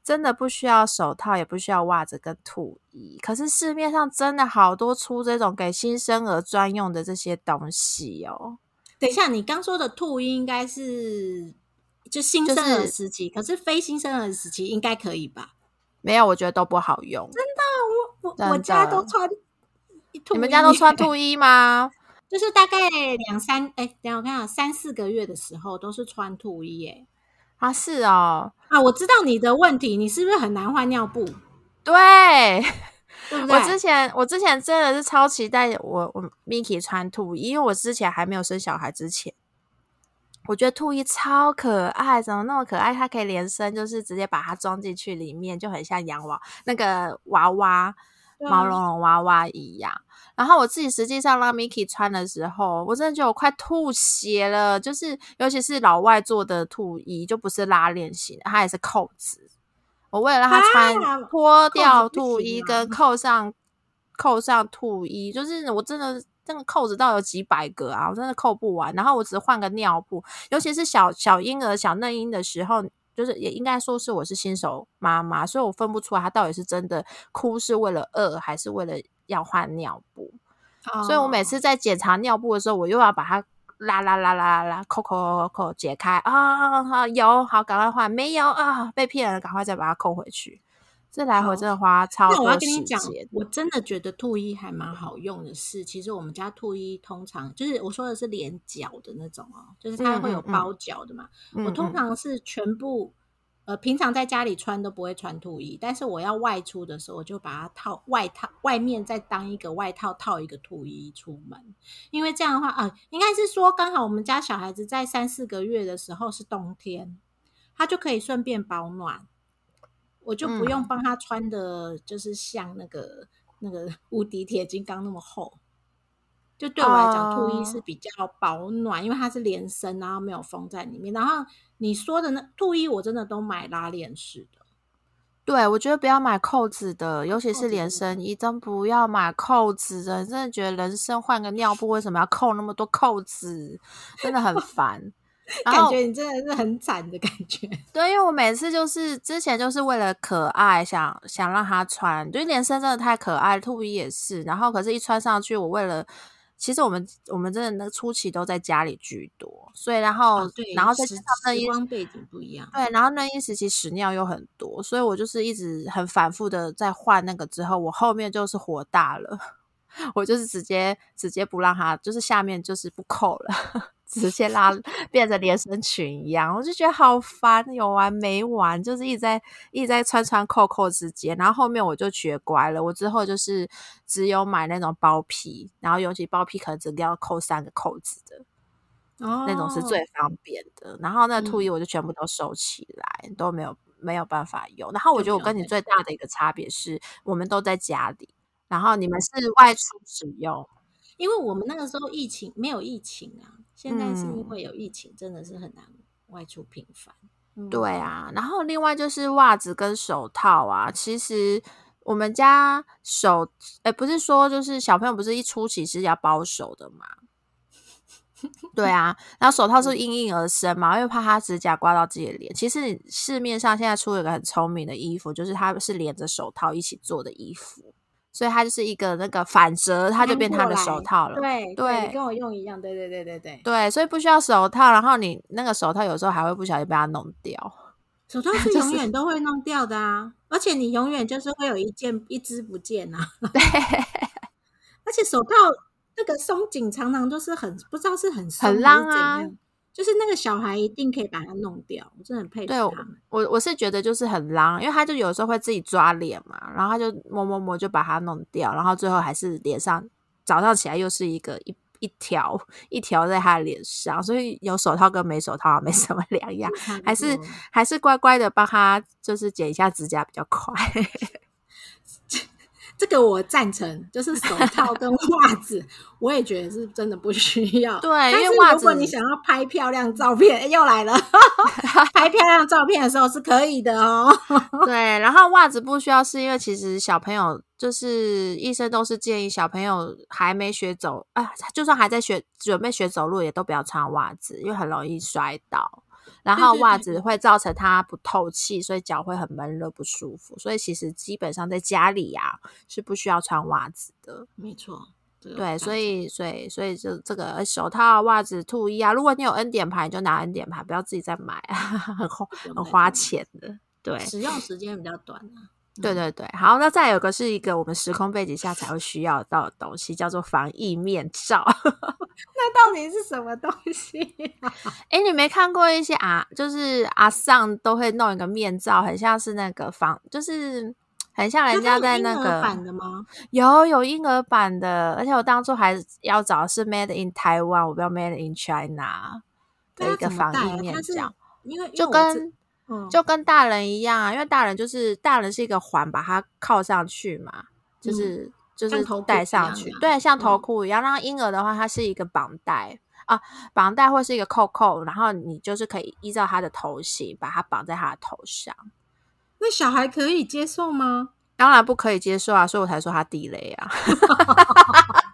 真的不需要手套，也不需要袜子跟兔衣。可是市面上真的好多出这种给新生儿专用的这些东西哦。等一下，你刚说的兔衣应该是就新生儿时期，可是非新生儿时期应该可以吧？没有，我觉得都不好用。真的，我我我家都穿，你们家都穿兔衣吗？就是大概两三哎，等下我看三四个月的时候都是穿兔衣哎。啊，是哦，啊，我知道你的问题，你是不是很难换尿布？对。我之前我之前真的是超期待我我 Miki 穿兔衣，因为我之前还没有生小孩之前，我觉得兔衣超可爱，怎么那么可爱？它可以连身，就是直接把它装进去里面，就很像洋娃那个娃娃毛茸茸娃娃一样。然后我自己实际上让 Miki 穿的时候，我真的觉得我快吐血了，就是尤其是老外做的兔衣，就不是拉链型，它也是扣子。我为了让他穿脱掉兔衣跟扣上扣上兔衣，就是我真的那个扣子到有几百个啊，我真的扣不完。然后我只换个尿布，尤其是小小婴儿、小嫩婴的时候，就是也应该说是我是新手妈妈，所以我分不出来他到底是真的哭是为了饿还是为了要换尿布。所以我每次在检查尿布的时候，我又要把它。啦啦啦啦啦，扣扣扣扣解开啊！好有好，赶快换，没有啊，被骗了，赶快再把它扣回去。这来回真的花超多时间。我真的觉得兔衣还蛮好用的是，其实我们家兔衣通常就是我说的是连脚的那种哦，就是它会有包脚的嘛。我通常是全部。呃，平常在家里穿都不会穿兔衣，但是我要外出的时候，我就把它套外套，外面再当一个外套套一个兔衣出门。因为这样的话啊，应该是说刚好我们家小孩子在三四个月的时候是冬天，他就可以顺便保暖，我就不用帮他穿的，就是像那个那个无敌铁金刚那么厚。就对我来讲，兔衣是比较保暖，因为它是连身，然后没有封在里面。然后你说的那兔衣，我真的都买拉链式的。对，我觉得不要买扣子的，尤其是连身衣，真不要买扣子的。真的觉得人生换个尿布，为什么要扣那么多扣子？真的很烦。感觉你真的是很惨的感觉。对，因为我每次就是之前就是为了可爱，想想让他穿，就连身真的太可爱，兔衣也是。然后可是，一穿上去，我为了。其实我们我们真的那初期都在家里居多，所以然后然后再加上时光背景不一样，对，然后那一时期屎尿又很多，所以我就是一直很反复的在换那个之后，我后面就是火大了，我就是直接直接不让他，就是下面就是不扣了。直接拉变成连身裙一样，我就觉得好烦，有完没完，就是一直在一直在穿穿扣扣之间。然后后面我就学乖了，我之后就是只有买那种包皮，然后尤其包皮可能只要扣三个扣子的，哦，那种是最方便的。然后那兔衣我就全部都收起来，都没有没有办法用。然后我觉得我跟你最大的一个差别是，我们都在家里，然后你们是外出使用，因为我们那个时候疫情没有疫情啊。现在是因为有疫情，真的是很难外出频繁。对啊，然后另外就是袜子跟手套啊。其实我们家手，哎，不是说就是小朋友不是一出期是要包手的嘛？对啊，然后手套是因应而生嘛，因为怕他指甲刮到自己的脸。其实市面上现在出了一个很聪明的衣服，就是它是连着手套一起做的衣服。所以它就是一个那个反折，它就变它的手套了。对对，跟我用一样。对对对对对。对，所以不需要手套，然后你那个手套有时候还会不小心被它弄掉。手套 是永远都会弄掉的啊，而且你永远就是会有一件一只不见啊。对。而且手套那个松紧常常都是很不知道是很很浪啊，就是那个小孩一定可以把它弄掉，我真的很佩服对他们。我我是觉得就是很狼，因为他就有时候会自己抓脸嘛，然后他就摸摸摸就把它弄掉，然后最后还是脸上早上起来又是一个一一条一条在他的脸上，所以有手套跟没手套没什么两样，还是还是乖乖的帮他就是剪一下指甲比较快。这个我赞成，就是手套 跟袜子，我也觉得是真的不需要。对但是因为如果你想要拍漂亮照片，诶又来了，拍漂亮照片的时候是可以的哦。对，然后袜子不需要，是因为其实小朋友就是医生都是建议小朋友还没学走啊，就算还在学准备学走路，也都不要穿袜子，因为很容易摔倒。然后袜子会造成它不透气，所以脚会很闷热不舒服。所以其实基本上在家里呀、是不需要穿袜子的。没错，对，所以所以所以就这个手套、袜子、兔衣啊，如果你有 N 点牌，你就拿 N 点牌，不要自己再买，很花很花钱的。对，使用时间比较短啊。对对对，好，那再有个是一个我们时空背景下才会需要到的东西，叫做防疫面罩。那到底是什么东西、啊？哎，你没看过一些啊，就是阿尚都会弄一个面罩，很像是那个防，就是很像人家在那是它有婴儿版个的吗？有有婴儿版的，而且我当初还要找的是 Made in Taiwan，我不要 Made in China 的一个防疫面罩，因为就跟嗯就跟大人一样啊，因为大人就是大人是一个环，把它靠上去嘛，就是、就是戴上去对，像头箍一样。然后婴儿的话，它是一个绑带啊，绑带或是一个扣扣，然后你就是可以依照他的头型把它绑在他的头上。那小孩可以接受吗？当然不可以接受啊，所以我才说他地雷啊。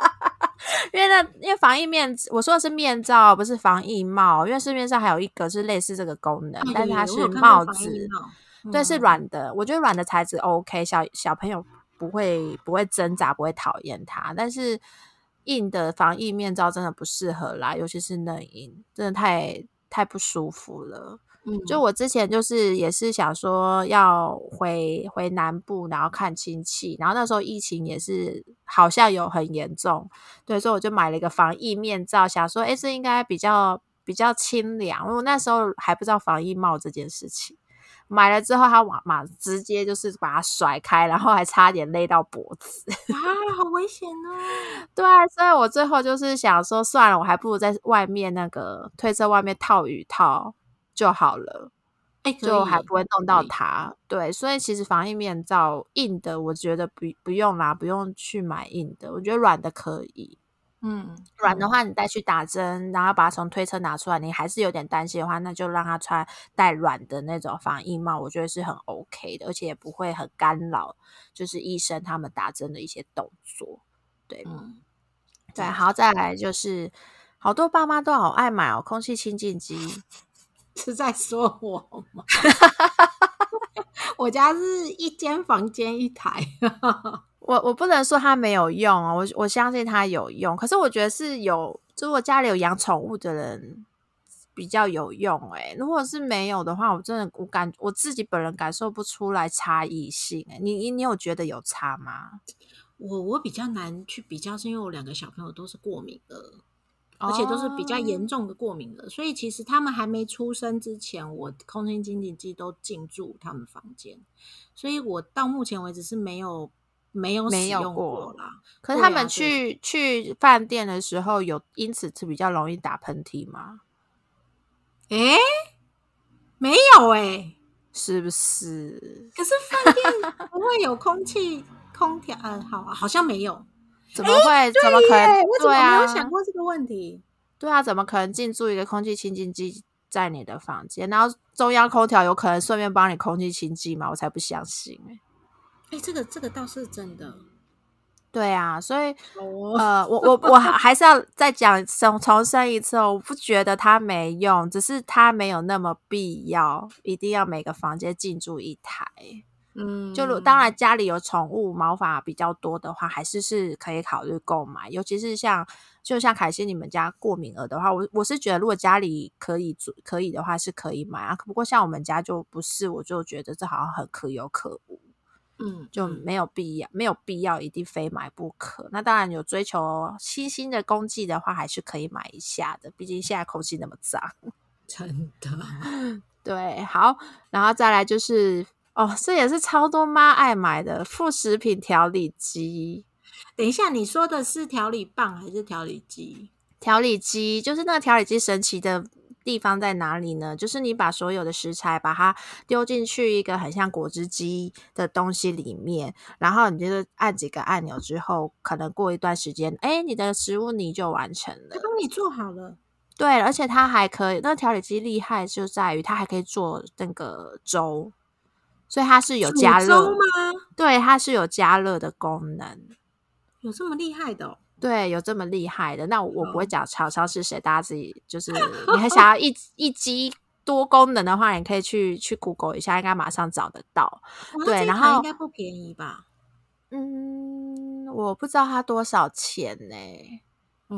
因为防疫面，我说的是面罩，不是防疫帽。因为市面上还有一个是类似这个功能，啊但是它是帽子，帽对，是嗯软的。我觉得软的材质 OK，小小朋友不会不会挣扎，不会讨厌它。但是硬的防疫面罩真的不适合啦，尤其是内硬，真的太太不舒服了。嗯就我之前就是也是想说要回回南部，然后看亲戚，然后那时候疫情也是好像有很严重，对，所以我就买了一个防疫面罩，想说，哎，这应该比较比较清凉，因为我那时候还不知道防疫帽这件事情。买了之后，他马马直接就是把它甩开，然后还差点勒到脖子。啊，好危险哦！对啊，所以我最后就是想说，算了，我还不如在外面那个推车外面套雨套就好了。就还不会弄到它。对，所以其实防疫面罩硬的，我觉得不不用啦，不用去买硬的，我觉得软的可以。嗯，嗯软的话，你再去打针，然后把它从推车拿出来，你还是有点担心的话，那就让他穿带软的那种防疫帽，我觉得是很 OK 的，而且也不会很干扰，就是医生他们打针的一些动作。对，嗯，对，好，再来就是好多爸妈都好爱买哦，空气清净机。是在说我吗？我家是一间房间一台，我我不能说它没有用哦，我我相信它有用，可是我觉得是有，如果家里有养宠物的人比较有用诶、如果是没有的话，我真的我感我自己本人感受不出来差异性诶、你你你有觉得有差吗？我我比较难去比较，是因为我两个小朋友都是过敏的，而且都是比较严重的过敏的，所以其实他们还没出生之前，我空气清净机都进驻他们房间，所以我到目前为止是没有没有没有使用过过啦。可是他们去、去饭店的时候，有因此是比较容易打喷嚏吗？诶，没有诶，是不是？可是饭店不会有空气空调？嗯，好，啊好像没有。怎么会？怎么可能？我怎么没有想过这个问题？对啊，怎么可能进驻一个空气清净机在你的房间？然后中央空调有可能顺便帮你空气清净吗？我才不相信哎、哎，这个这个倒是真的。对啊，所以哦，呃，我我我还 还是要再讲重重申一次哦，我不觉得它没用，只是它没有那么必要，一定要每个房间进驻一台。嗯，就如当然家里有宠物毛发比较多的话，还是是可以考虑购买，尤其是像就像凯西你们家过敏儿的话，我我是觉得如果家里可以做可以的话是可以买啊。不过像我们家就不是，我就觉得这好像很可有可无。嗯，就嗯没有必要，没有必要一定非买不可。那当然有追求新兴的功绩的话，还是可以买一下的，毕竟现在空气那么脏。真的，对，好，然后再来就是哦，这也是超多妈爱买的副食品调理机。等一下，你说的是调理棒还是调理机？调理机就是那个调理机神奇的地方在哪里呢？就是你把所有的食材把它丢进去一个很像果汁机的东西里面，然后你就是按几个按钮之后，可能过一段时间，哎，你的食物泥就完成了。他帮你做好了，对，而且它还可以，那调理机厉害就在于它还可以做那个粥，所以它是有煮加热粥吗？对，它是有加热的功能。有这么厉害的、哦？对，有这么厉害的，那我不会哦讲厂商是谁，大家自己就是 你还想要一一机多功能的话，你可以去去 Google 一下，应该马上找得到。哇对然后应该不便宜吧？嗯，我不知道它多少钱呢、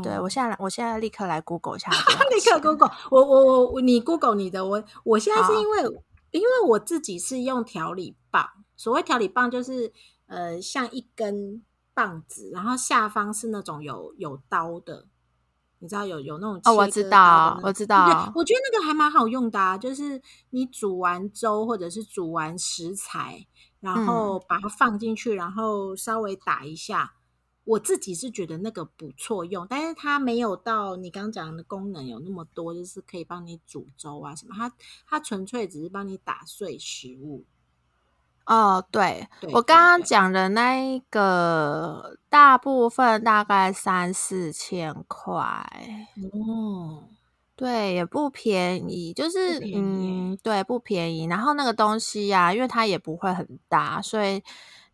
对嗯我现在我现在立刻来 Google 一下 立刻钱 Google，我我我我你 Google 你的，我我现在是因为因为我自己是用调理棒，所谓调理棒就是呃像一根棒子，然后下方是那种有有刀的，你知道有有那种哦我知道我知道我觉得那个还蛮好用的啊，就是你煮完粥或者是煮完食材，然嗯后把它放进去，然后稍微打一下。我自己是觉得那个不错用，但是它没有到你刚刚讲的功能有那么多，就是可以帮你煮粥啊什么。它它纯粹只是帮你打碎食物。哦，对我刚刚对讲的那一个，大部分大概三四千块。哦，对，也不便宜，就是嗯，对，不便宜。然后那个东西呀、因为它也不会很大，所以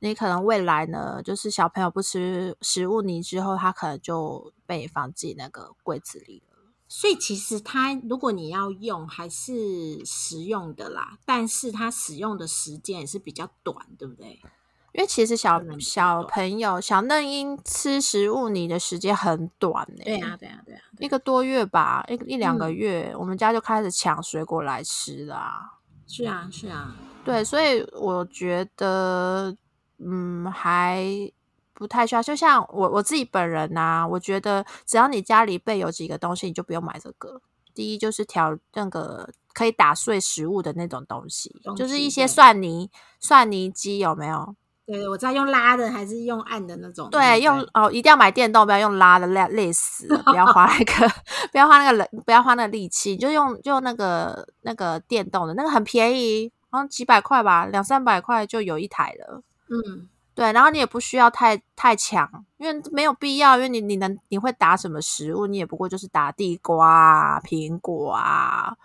你可能未来呢，就是小朋友不吃食物泥之后，他可能就被你放进那个柜子里了。所以其实它如果你要用，还是实用的啦，但是它使用的时间也是比较短，对不对？因为其实小小朋友、小嫩婴吃食物泥的时间很短呢、对啊，对啊，对啊。一个多月吧，一一两个嗯月，我们家就开始抢水果来吃啦。是啊，是啊，对，所以我觉得，嗯，还不太需要。就像我我自己本人呐、我觉得只要你家里备有几个东西，你就不用买这个。第一就是调那个可以打碎食物的那种东西，东就是一些蒜泥蒜泥机有没有？对，我知道用拉的还是用按的那种。对，不用哦，一定要买电动，不要用拉的，累累死了，不要花那个，不要花那个人，不要花那个力气，就用就用那个那个电动的，那个很便宜，好像几百块吧，两三百块就有一台了。嗯，对，然后你也不需要太太强，因为没有必要，因为你你能你会打什么食物，你也不过就是打地瓜啊、苹果啊，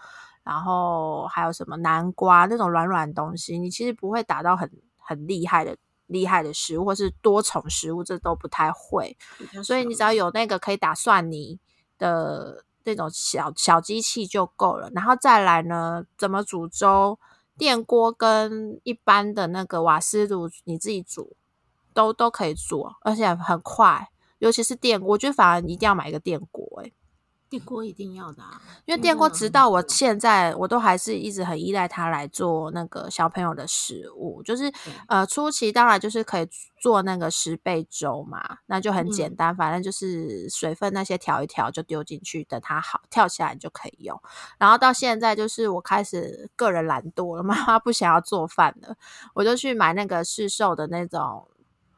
然后还有什么南瓜那种软软的东西，你其实不会打到很很厉害的厉害的食物，或是多重食物，这都不太会。所以你只要有那个可以打蒜泥的那种小小机器就够了。然后再来呢，怎么煮粥？电锅跟一般的那个瓦斯炉，你自己煮都都可以做，而且很快。尤其是电锅，我觉得反而一定要买一个电锅、欸，电锅一定要的啊，因为电锅直到我现在，我都还是一直很依赖它来做那个小朋友的食物。就是呃，初期当然就是可以做那个十倍粥嘛，那就很简嗯单，反正就是水分那些调一调就丢进去，等它好跳起来你就可以用。然后到现在就是我开始个人懒惰了，妈妈不想要做饭了，我就去买那个市售的那种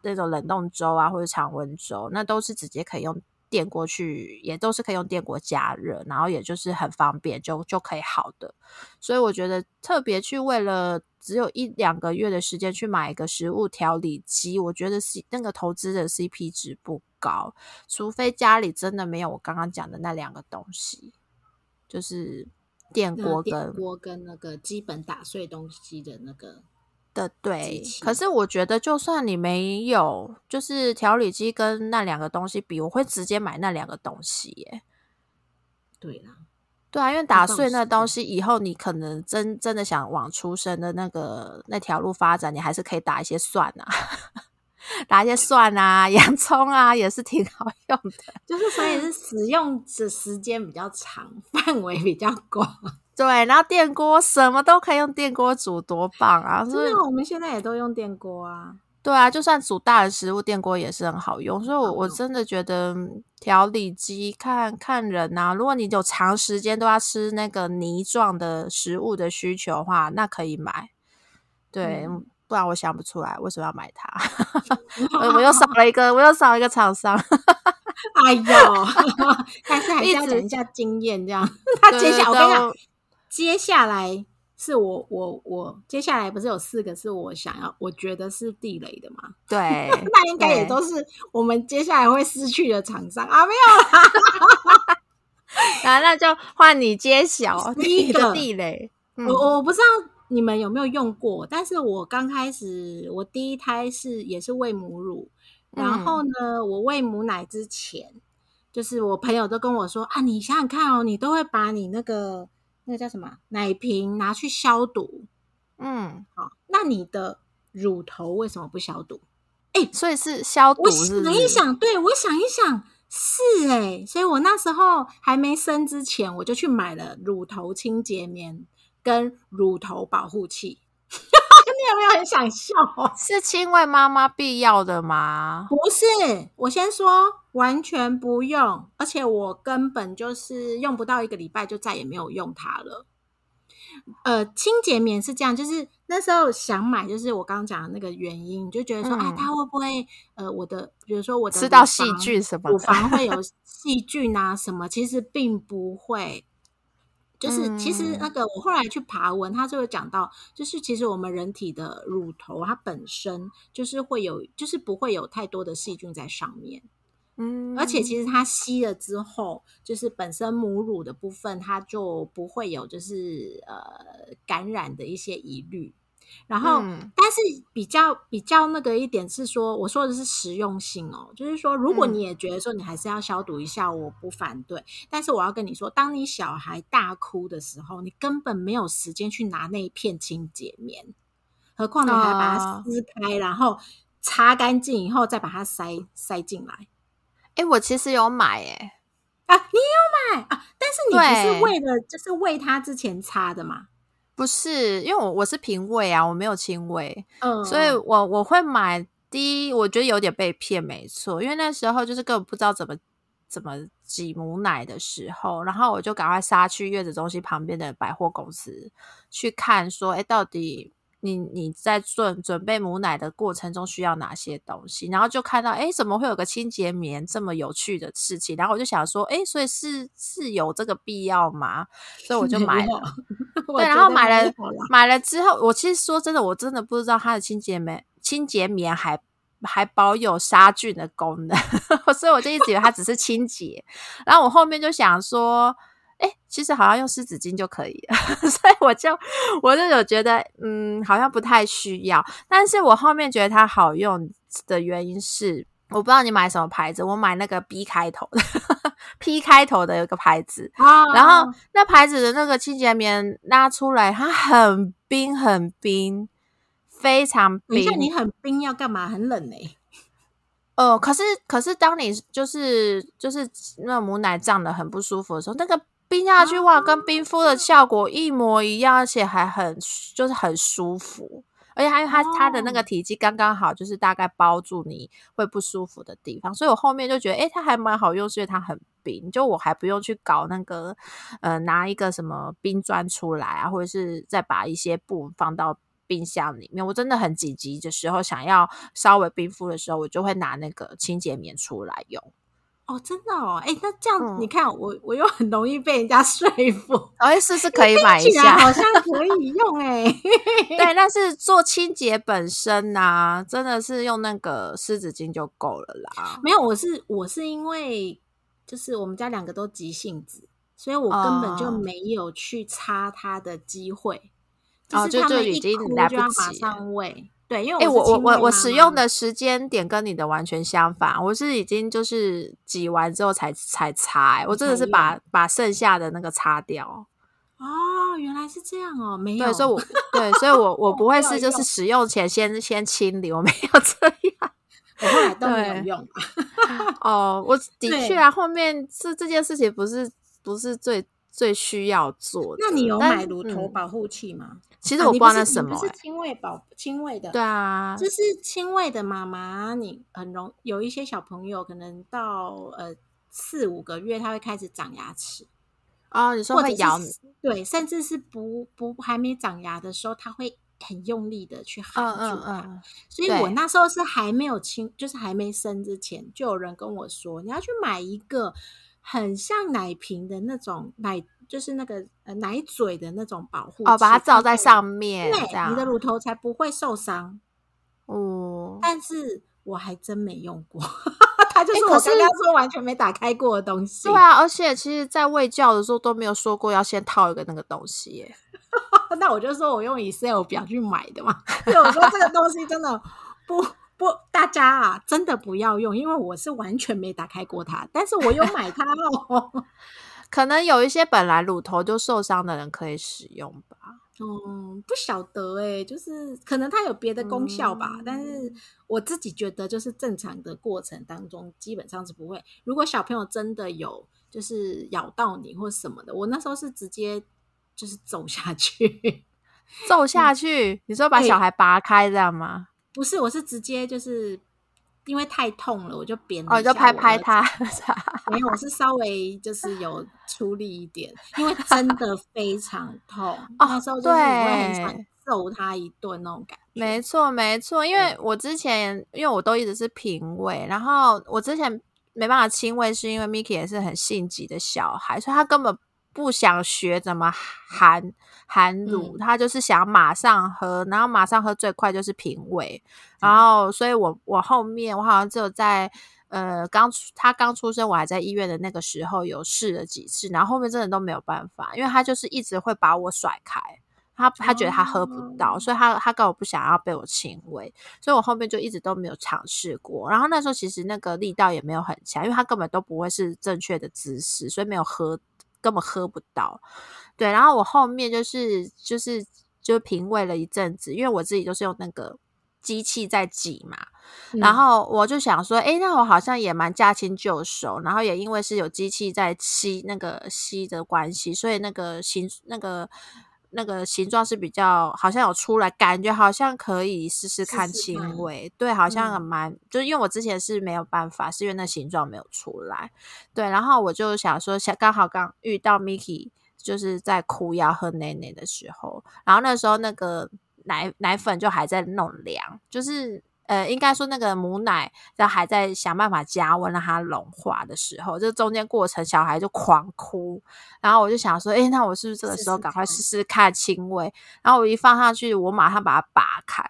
那种冷冻粥啊，或者常温粥，那都是直接可以用电锅去，也都是可以用电锅加热，然后也就是很方便，就就可以好的。所以我觉得特别去为了只有一两个月的时间去买一个食物调理机，我觉得是那个投资的 CP 值不高，除非家里真的没有我刚刚讲的那两个东西，就是电锅跟电锅跟那个基本打碎东西的那个，的对可是我觉得，就算你没有，就是调理机跟那两个东西比，我会直接买那两个东西耶。对啦，对啊，因为打碎那是东西以后，你可能真真的想往出生的那个那条路发展，你还是可以打一些蒜啊，打一些蒜啊、洋葱啊，也是挺好用的。就是所以是使用的时间比较长，范围比较广。对，然后电锅什么都可以用电锅煮，多棒啊！所以真的，我们现在也都用电锅啊。对啊，就算煮大的食物，电锅也是很好用。所以我，我真的觉得嗯调理机看看人呐、如果你有长时间都要吃那个泥状的食物的需求的话，那可以买。对，嗯不然我想不出来为什么要买它。呃我又少了一个，我又少了一个厂商。哎呦，但是还是要一直讲一下经验，这样。他接下来，我跟你讲，接下来是我我我接下来不是有四个是我想要，我觉得是地雷的吗？对，那应该也都是我们接下来会失去的厂商啊，没有啦。然后那就换你揭晓 第第一一个个地雷。嗯我我不知道你们有没有用过，但是我刚开始我第一胎是也是喂母乳，然嗯后呢，我喂母奶之前，就是我朋友都跟我说啊，你想想看哦，你都会把你那个那个叫什么奶瓶拿去消毒，嗯，好，那你的乳头为什么不消毒？哎所以是消毒我是我想一想，对我想一想，是哎、所以我那时候还没生之前，我就去买了乳头清洁棉跟乳头保护器。你有没有很想笑？是亲喂妈妈必要的吗？不是，我先说，完全不用，而且我根本就是用不到一个礼拜就再也没有用它了。呃，清洁棉是这样，就是那时候想买，就是我刚刚讲的那个原因，你就觉得说，嗯啊，它会不会呃，我的，比如说我的吃到乳细菌什么乳房会有细菌啊什么，其实并不会。就是其实嗯那个我后来去爬文，它就有讲到，就是其实我们人体的乳头它本身就是会有，就是不会有太多的细菌在上面。嗯而且其实它吸了之后，就是本身母乳的部分，它就不会有就是呃感染的一些疑虑。然后，嗯但是比较比较那个一点是说，我说的是实用性哦，就是说，如果嗯你也觉得说你还是要消毒一下，我不反对。但是我要跟你说，当你小孩大哭的时候，你根本没有时间去拿那一片清洁棉，何况你还把它啊撕开，然后擦干净以后再把它塞塞进来。哎、我其实有买哎、啊，你也有买啊？但是你不是为了就是喂他之前擦的嘛？不是，因为我我是平胃啊，我没有亲喂，嗯，所以我我会买。第一，我觉得有点被骗，没错，因为那时候就是根本不知道怎么怎么挤母奶的时候，然后我就赶快杀去月子中心旁边的百货公司去看，说，哎，到底你你在准准备母奶的过程中需要哪些东西？然后就看到，哎，怎么会有个清洁棉这么有趣的事情？然后我就想说，哎，所以是是有这个必要吗？所以我就买了。对对，然后买了买了之后，我其实说真的，我真的不知道它的清洁棉清洁棉还还保有杀菌的功能，所以我就一直以为它只是清洁。然后我后面就想说，哎，其实好像用湿纸巾就可以了，所以我就我就有觉得，嗯，好像不太需要。但是我后面觉得它好用的原因是，我不知道你买什么牌子，我买那个 B 开头的 P 开头的有一个牌子，啊，然后那牌子的那个清洁棉拉出来，它很冰很冰，非常等一下，冰。你很冰要干嘛？很冷哎、呃，可是可是当你就是就是那母奶胀的很不舒服的时候，那个冰下去哇，跟冰敷的效果一模一样，而且还很就是很舒服。而且还有它它的那个哦体积刚刚好，就是大概包住你会不舒服的地方，所以我后面就觉得，诶，它还蛮好用，是因为它很冰，就我还不用去搞那个，呃，拿一个什么冰砖出来啊，或者是再把一些布放到冰箱里面。我真的很紧急的时候，想要稍微冰敷的时候，我就会拿那个清洁棉出来用。哦，真的哦，哎、那这样、嗯你看我我又很容易被人家 说服，哎，是是可以买一下。好像可以用哎、对，但是做清洁本身呐、真的是用那个湿纸巾就够了啦。没有，我是我是因为就是我们家两个都急性子，所以我根本就哦没有去擦它的机会。哦是他们一就就已经哭就要马上喂。对，因为哎、我我我我使用的时间点跟你的完全相反，我是已经就是挤完之后才才擦、欸，我真的是把把剩下的那个擦掉。哦，原来是这样哦，没有，对，所以我对，所以我我不会是就是使用前先先清理，我没有这样。我后来都没有用。哦，我 的确啊，后面这这件事情不是不是最最需要做的。那你有买乳头嗯保护器吗？其实我不知道啊你不是那什么、是轻微保轻微的，对啊，就是轻微的妈妈，你很容有一些小朋友可能到呃四五个月，他会开始长牙齿，哦，你说会咬你，对，甚至是不不还没长牙的时候，他会很用力的去含嗯住它。嗯嗯，所以我那时候是还没有亲，就是还没生之前，就有人跟我说，你要去买一个很像奶瓶的那种奶，就是那个呃奶嘴的那种保护哦，把它罩在上面，你的乳头才不会受伤。哦，但是我还真没用过，它就是我刚刚说完全没打开过的东西。对啊，而且其实，在喂教的时候都没有说过要先套一个那个东西耶。那我就说我用 Excel 表去买的嘛。所以我说这个东西真的不不，大家啊，真的不要用，因为我是完全没打开过它，但是我有买它哦。可能有一些本来乳头就受伤的人可以使用吧。嗯，不晓得哎、就是可能它有别的功效吧，嗯但是我自己觉得，就是正常的过程当中，基本上是不会。如果小朋友真的有就是咬到你或什么的，我那时候是直接就是走下去，揍下去，你说把小孩拔开这样吗？不是，我是直接就是因为太痛了，我就扁了哦，一下你就拍拍他。没有，我是稍微就是有出力一点，因为真的非常痛。那时候就是会很想对揍他一顿那种感觉。没错，没错，因为我之前因为我都一直是平喂，然后我之前没办法亲喂，是因为 Miki 也是很性急的小孩，所以他根本不想学怎么含含乳，嗯他就是想马上喝，然后马上喝最快就是平喂，然后所以我我后面我好像只有在。呃，刚出他刚出生，我还在医院的那个时候有试了几次，然后后面真的都没有办法，因为他就是一直会把我甩开，他他觉得他喝不到，哦所以他他根本不想要被我亲喂，所以我后面就一直都没有尝试过。然后那时候其实那个力道也没有很强，因为他根本都不会是正确的姿势，所以没有喝，根本喝不到。对，然后我后面就是就是就平喂了一阵子，因为我自己都是用那个机器在挤嘛，然嗯后我就想说，哎，那我好像也蛮驾轻就熟，然后也因为是有机器在吸那个吸的关系，所以那个形那个那个形状是比较好像有出来，感觉好像可以试试看轻微，对，好像嗯。蛮、就是因为我之前是没有办法，是因为那形状没有出来，对，然后我就想说，想刚好刚遇到 Miki 就是在哭要喝奶奶的时候，然后那时候那个奶奶粉就还在弄凉，就是呃，应该说那个母奶在还在想办法加温让它融化的时候，这中间过程小孩就狂哭，然后我就想说，诶，那我是不是这个时候赶快试试看轻微？然后我一放上去，我马上把它拔开，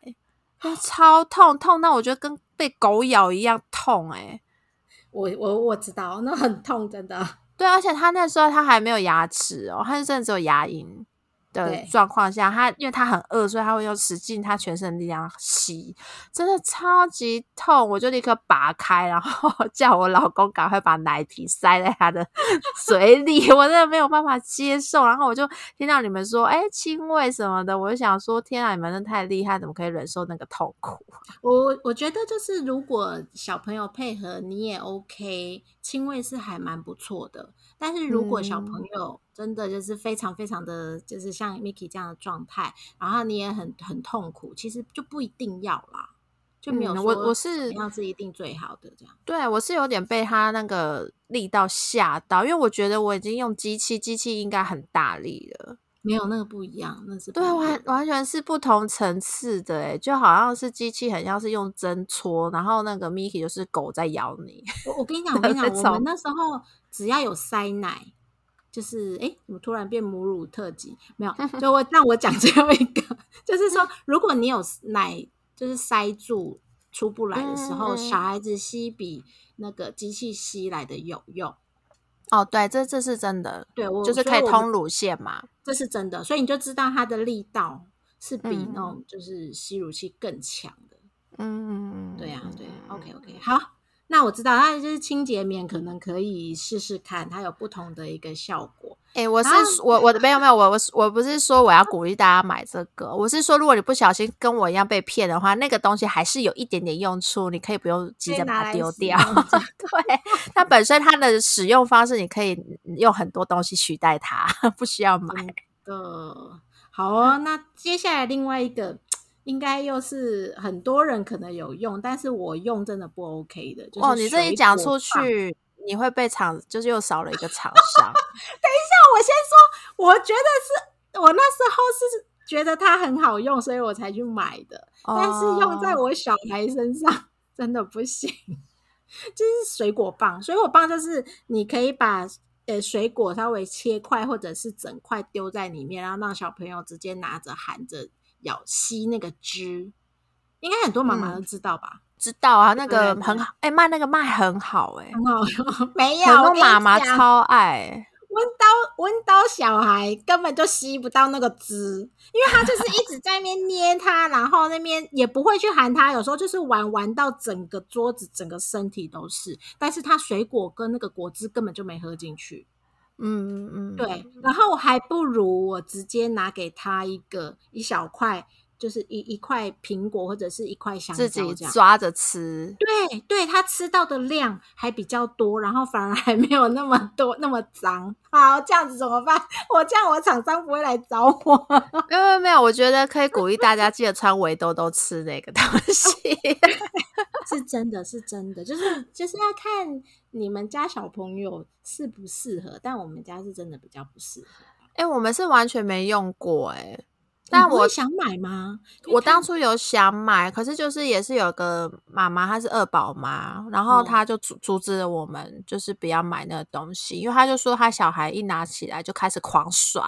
那超痛，痛到我觉得跟被狗咬一样痛、诶。我我我知道，那很痛，真的。对，而且他那时候他还没有牙齿哦，他是真的只有牙龈的对状况下，他因为他很饿，所以他会用使劲他全身的力量吸，真的超级痛，我就立刻拔开，然后 叫我老公赶快把奶瓶塞在他的 嘴里，我真的没有办法接受。然后我就听到你们说，哎，亲喂什么的，我就想说，天啊，你们真的太厉害，怎么可以忍受那个痛苦？我我觉得就是如果小朋友配合你也 OK，亲喂是还蛮不错的。但是如果小朋嗯友真的就是非常非常的就是像 Miki 这样的状态，然后你也很很痛苦，其实就不一定要啦，就没有嗯我我是怎么样是一定最好的这样。对我是有点被他那个力道吓到，因为我觉得我已经用机器，机器应该很大力了。没有那个不一样，那是对，完完全是不同层次的诶，就好像是机器，很像是用针戳，然后那个 Miki 就是狗在咬你。我我跟你讲，我跟你讲，我们那时候只要有塞奶，就是哎，诶怎么突然变母乳特辑？没有，就我让我讲最后一个，就是说，如果你有奶，就是塞住出不来的时候，小孩子吸比那个机器吸来的有用。哦，对，这这是真的，对我就是可以通乳腺嘛。这是真的，所以你就知道它的力道是比嗯那种就是吸乳器更强的。嗯，对啊，对啊，OK OK，好，那我知道，它就是清洁棉，可能可以试试看，它有不同的一个效果。哎、我是我我的没有没有我我是我不是说我要鼓励大家买这个，我是说如果你不小心跟我一样被骗的话，那个东西还是有一点点用处，你可以不用急着把它丢掉。对，它本身它的使用方式，你可以用很多东西取代它，不需要买。的好哦，那接下来另外一个。应该又是很多人可能有用，但是我用真的不 OK 的。就是、哦，你这一讲出，去，你会被厂，就是又少了一个厂 商。我先说，我觉得是我那时候是觉得它很好用，所以我才去买的。哦但是用在我小孩身上真的不行。就是水果棒，水果棒就是你可以把呃水果稍微切块或者是整块丢在里面，然后让小朋友直接拿着含着咬吸那个汁。应该很多妈妈都知道吧？知道啊，那个很好，哎、卖那个卖很好、哎，很好用，没有很多妈妈超爱。温刀温刀小孩根本就吸不到那个汁，因为他就是一直在那边捏它，然后那边也不会去喊它，有时候就是玩玩到整个桌子、整个身体都是，但是他水果跟那个果汁根本就没喝进去。嗯嗯嗯，对，然后还不如我直接拿给他一个一小块，就是一一块苹果或者是一块香蕉自己。抓着吃。对对，他吃到的量还比较多，然后反而还没有那么多那么脏。好，这样子怎么办？我这样我厂商不会来找我。没有没有我觉得可以鼓励大家记得穿围兜兜吃那个东西。是真的是真的，就是就是要看你们家小朋友适不适合，但我们家是真的比较不适合。哎、我们是完全没用过哎、但我想买吗？我当初有想买，可是就是也是有个妈妈，她是二宝妈，然后嗯她就阻阻止了我们，就是不要买那个东西，因为她就说她小孩一拿起来就开始狂甩，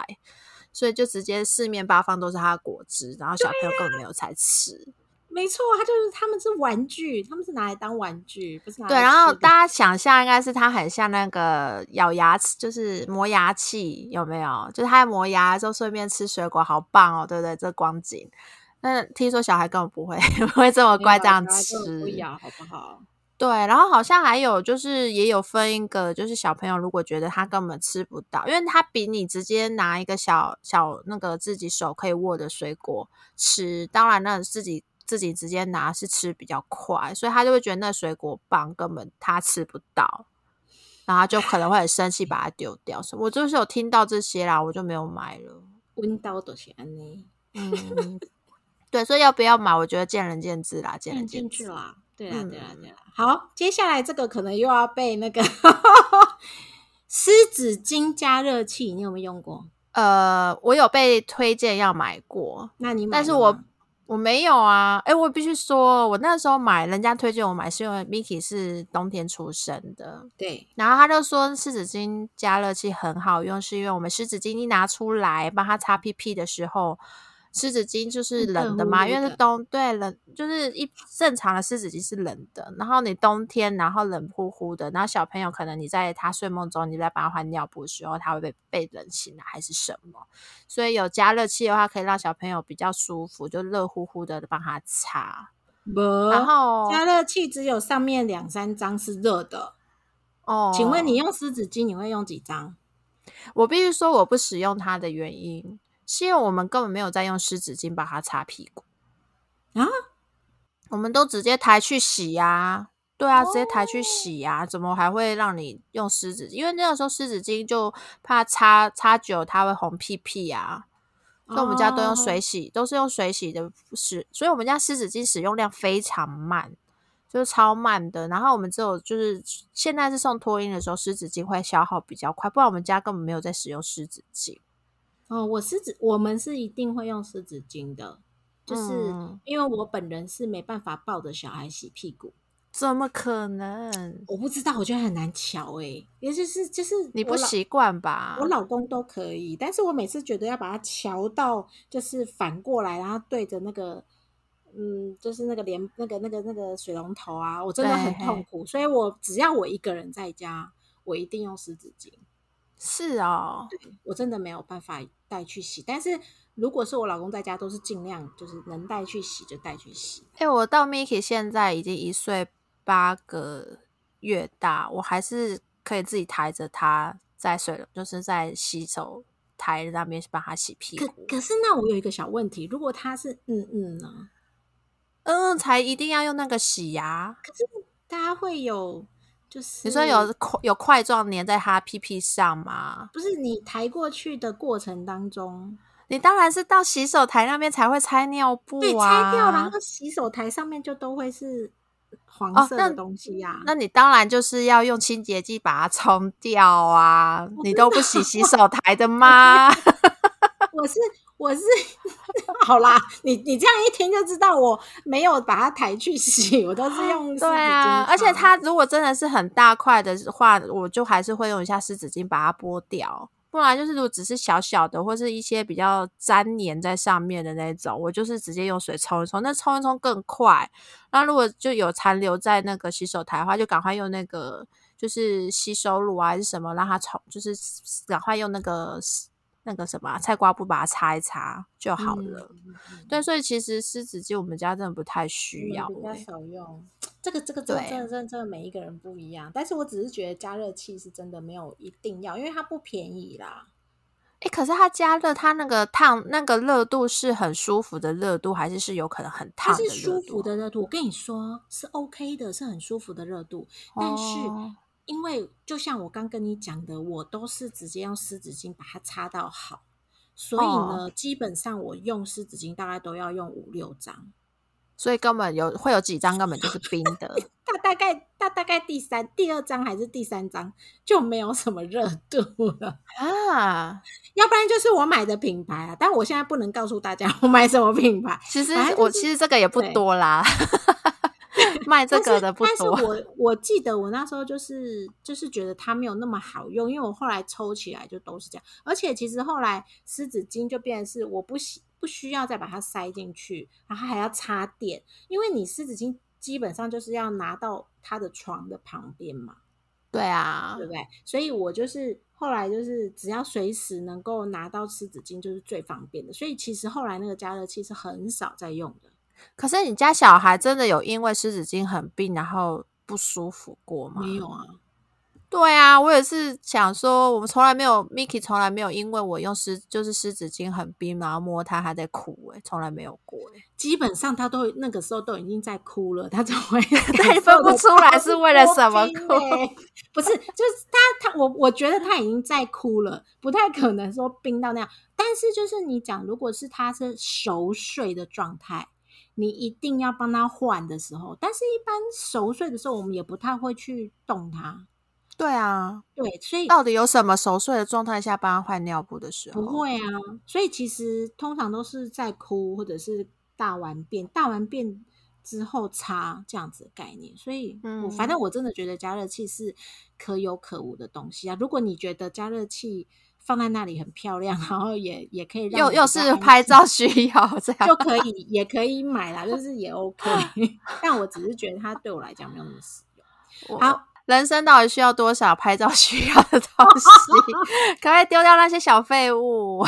所以就直接四面八方都是她的果汁，然后小朋友根本没有在吃。没错，他就是他们是玩具，他们是拿来当玩具，不是拿来对，然后大家想象应该是它很像那个咬牙齿，就是磨牙器，有没有？就是他在磨牙的时候顺便吃水果，好棒哦，对不对？这光景。那听说小孩根本不会 不会这么乖这样小孩根本不吃，咬好不好？对，然后好像还有就是也有分一个，就是小朋友如果觉得他根本吃不到，因为他比你直接拿一个小小那个自己手可以握的水果吃，当然那自己自己直接拿是吃比较快，所以他就会觉得那水果棒根本他吃不到，然后就可能会很生气把它丢掉。我就是有听到这些啦，我就没有买了。温刀都是安呢，嗯，对，所以要不要买，我觉得见仁见智啦，见仁见智。啦。对啊，对啦，嗯对啦。好，接下来这个可能又要被那个 湿纸巾加热器，你有没有用过？呃，我有被推荐要买过，那你买但是我我没有啊。哎，我必须说，我那时候买，人家推荐我买，是因为 Miki 是冬天出生的，对然后他就说湿纸巾加热器很好用，是因为我们湿纸巾一拿出来帮他擦屁屁的时候，湿纸巾就是是冷的嘛，因为是冬对冷，就是一正常的湿纸巾是冷的，然后你冬天然后冷乎乎的，然后小朋友可能你在他睡梦中你在帮他换尿布的时候，他会被被冷醒来还是什么，所以有加热器的话可以让小朋友比较舒服，就热乎乎的帮他擦，不，然后加热器只有上面两三张是热的。哦，请问你用湿纸巾你会用几张？我必须说我不使用它的原因，是因为我们根本没有在用湿纸巾把它擦屁股啊，我们都直接抬去洗呀、对啊，直接抬去洗呀、怎么还会让你用湿纸？因为那个时候湿纸巾就怕擦擦久它会红屁屁啊，所以我们家都用水哦洗，都是用水洗的使，所以我们家湿纸巾使用量非常慢。就是超慢的，然后我们只有就是现在是送托婴的时候，湿纸巾会消耗比较快，不然我们家根本没有在使用湿纸巾。哦，我湿纸，我们是一定会用湿纸巾的，就是嗯因为我本人是没办法抱着小孩洗屁股，怎么可能？我不知道，我觉得很难瞧诶、也就是就是你不习惯吧？我老公都可以，但是我每次觉得要把它瞧到就是反过来，然后对着那个，嗯，就是那个连那个那个那个水龙头啊，我真的很痛苦。所以我只要我一个人在家，我一定用湿纸巾，是哦，我真的没有办法带去洗。但是如果是我老公在家，都是尽量就是能带去洗就带去洗。哎、我到 Miki 现在已经一岁八个月大，我还是可以自己抬着他在水，就是在洗手台那边帮他洗屁股。可可是那我有一个小问题，如果他是嗯嗯呢？嗯，才一定要用那个洗牙。大家会有就是你说有块有块状粘在他屁屁上吗？不是你抬过去的过程当中你当然是到洗手台那边才会拆尿布对啊，拆掉，然后洗手台上面就都会是黄色的东西呀、那你当然就是要用清洁剂把它冲掉啊！你都不洗洗手台的吗？我是我是 好啦，你你这样一听就知道我没有把它抬去洗，我都是用湿纸对啊，而且它如果真的是很大块的话，我就还是会用一下湿纸巾把它剥掉。不然就是如果只是小小的，或是一些比较粘黏在上面的那种，我就是直接用水冲一冲，那冲一冲更快。那如果就有残留在那个洗手台的话，就赶快用那个就是吸收乳啊还是什么，让它冲，就是赶快用那个那个什么啊菜瓜布把它擦一擦就好了。对，所以其实湿纸巾我们家真的不太需要、们比较欸。少用。这个这个真的真的真的每一个人不一样，但是我只是觉得加热器是真的没有一定要，因为它不便宜啦。哎、可是它加热，它那个烫那个热度是很舒服的热度，还是是有可能很烫的是舒服？的热度，我跟你说是 OK 的，是很舒服的热度。但是哦因为就像我刚跟你讲的，我都是直接用湿纸巾把它擦到好，所以呢，哦基本上我用湿纸巾大概都要用五六张。所以根本有会有几张根本就是冰的。大大概大大概第三、第二张还是第三张就没有什么热度了，啊，要不然就是我买的品牌啊。但我现在不能告诉大家我买什么品牌，其实就是我其实这个也不多啦，卖这个的不但是多。我我记得我那时候就是就是觉得它没有那么好用，因为我后来抽起来就都是这样，而且其实后来湿纸巾就变成是我不需不需要再把它塞进去，然后还要插电，因为你湿纸巾基本上就是要拿到它的床的旁边嘛，对啊对，不对？所以我就是后来就是只要随时能够拿到湿纸巾就是最方便的，所以其实后来那个加热器是很少在用的。可是你家小孩真的有因为湿纸巾很冰然后不舒服过吗？没有啊，对啊，我也是想说，我们从来没有，Miki 从来没有因为我用湿就是湿纸巾很冰，然后摸它还在哭、欸，从来没有过、欸，基本上他都那个时候都已经在哭了，他怎么会 对分不出来是为了什么哭 不是，就是他他我我觉得他已经在哭了，不太可能说冰到那样。但是就是你讲，如果是他是熟睡的状态，你一定要帮他换的时候，但是一般熟睡的时候，我们也不太会去动他。对啊，对，所以到底有什么熟睡的状态下帮他换尿布的时候？不会啊，所以其实通常都是在哭或者是大完便，大完便之后擦这样子的概念。所以，我反正嗯我真的觉得加热器是可有可无的东西啊。如果你觉得加热器放在那里很漂亮，然后也也可以让又又是拍照需要这样，就可以也可以买啦，就是也 OK。但我只是觉得它对我来讲没有那么实用。好，人生到底需要多少拍照需要的东西？赶快丢掉那些小废物。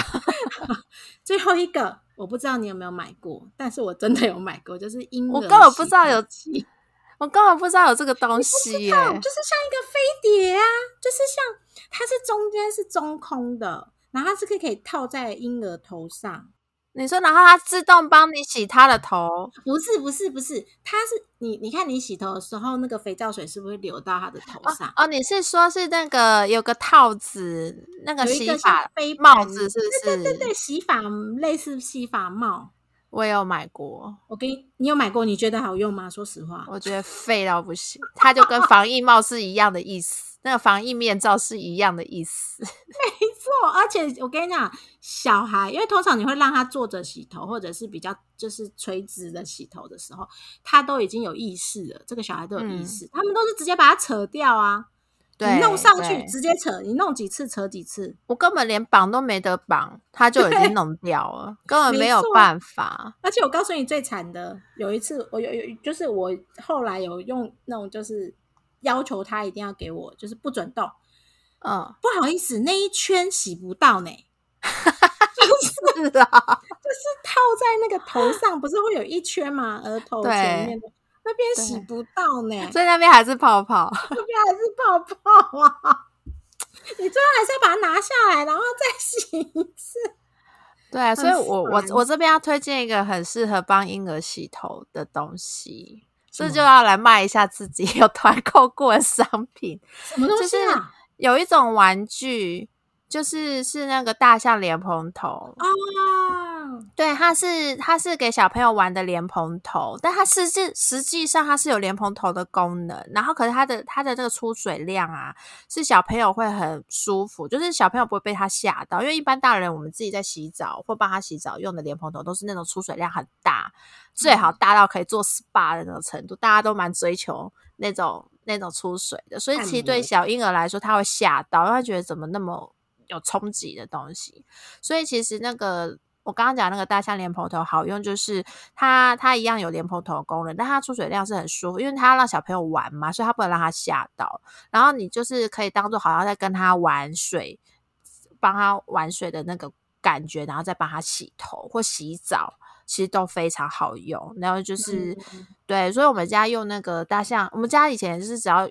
最后一个，我不知道你有没有买过，但是我真的有买过，就是婴儿我根本不知道有我根本不知道有这个东西耶、哦就是像一个飞碟啊，就是像它是中间是中空的，然后它是可以可以套在婴儿头上。你说，然后它自动帮你洗他的头，不是不是不是，它是你你看你洗头的时候，那个肥皂水是不是流到他的头上？哦，你是说是那个有个套子，那个洗发像飞帽子是不是？对对对，洗发类似洗发帽。我也有买过，我给你，你有买过？你觉得好用吗？说实话，我觉得废到不行，它就跟防疫帽是一样的意思，那个防疫面罩是一样的意思。没错，而且我跟你讲，小孩，因为通常你会让他坐着洗头，或者是比较就是垂直的洗头的时候，他都已经有意识了。这个小孩都有意识，他们都是直接把它扯掉啊，对，你弄上去直接扯，你弄几次扯几次。我根本连绑都没得绑，它 就已经弄掉了，根本没有办法。而且我告诉你最惨的，有一次我有有就是我后来有用那种就是要求他一定要给我就是不准动，嗯，不好意思，那一圈洗不到呢。就是啊，套在那个头上，不是会有一圈吗？额头前面的那边洗不到呢，所以那边还是泡泡，那边还是泡泡啊！你最后还是要把它拿下来，然后再洗一次。对，所以我我我这边要推荐一个很适合帮婴儿洗头的东西，这就要来卖一下自己 有团购过的商品。什么东西啊？有一种玩具，就是是那个大象莲蓬头，啊，对，它是它是给小朋友玩的莲蓬头，但它实际实际上它是有莲蓬头的功能，然后可是它的它的这个出水量啊，是小朋友会很舒服，就是小朋友不会被它吓到，因为一般大人我们自己在洗澡或帮他洗澡用的莲蓬头都是那种出水量很大，最好大到可以做 SPA 的那种程度，大家都蛮追求那种那种出水的，所以其实对小婴儿来说，他会吓到，因为他觉得怎么那么有冲击的东西，所以其实那个我刚刚讲那个大象莲蓬头好用，就是它它一样有莲蓬头的功能，但它出水量是很舒服，因为它要让小朋友玩嘛，所以它不能让他吓到。然后你就是可以当做好像在跟他玩水，帮他玩水的那个感觉，然后再帮他洗头或洗澡。其实都非常好用，然后就是、嗯对，所以我们家用那个大象，我们家以前是只要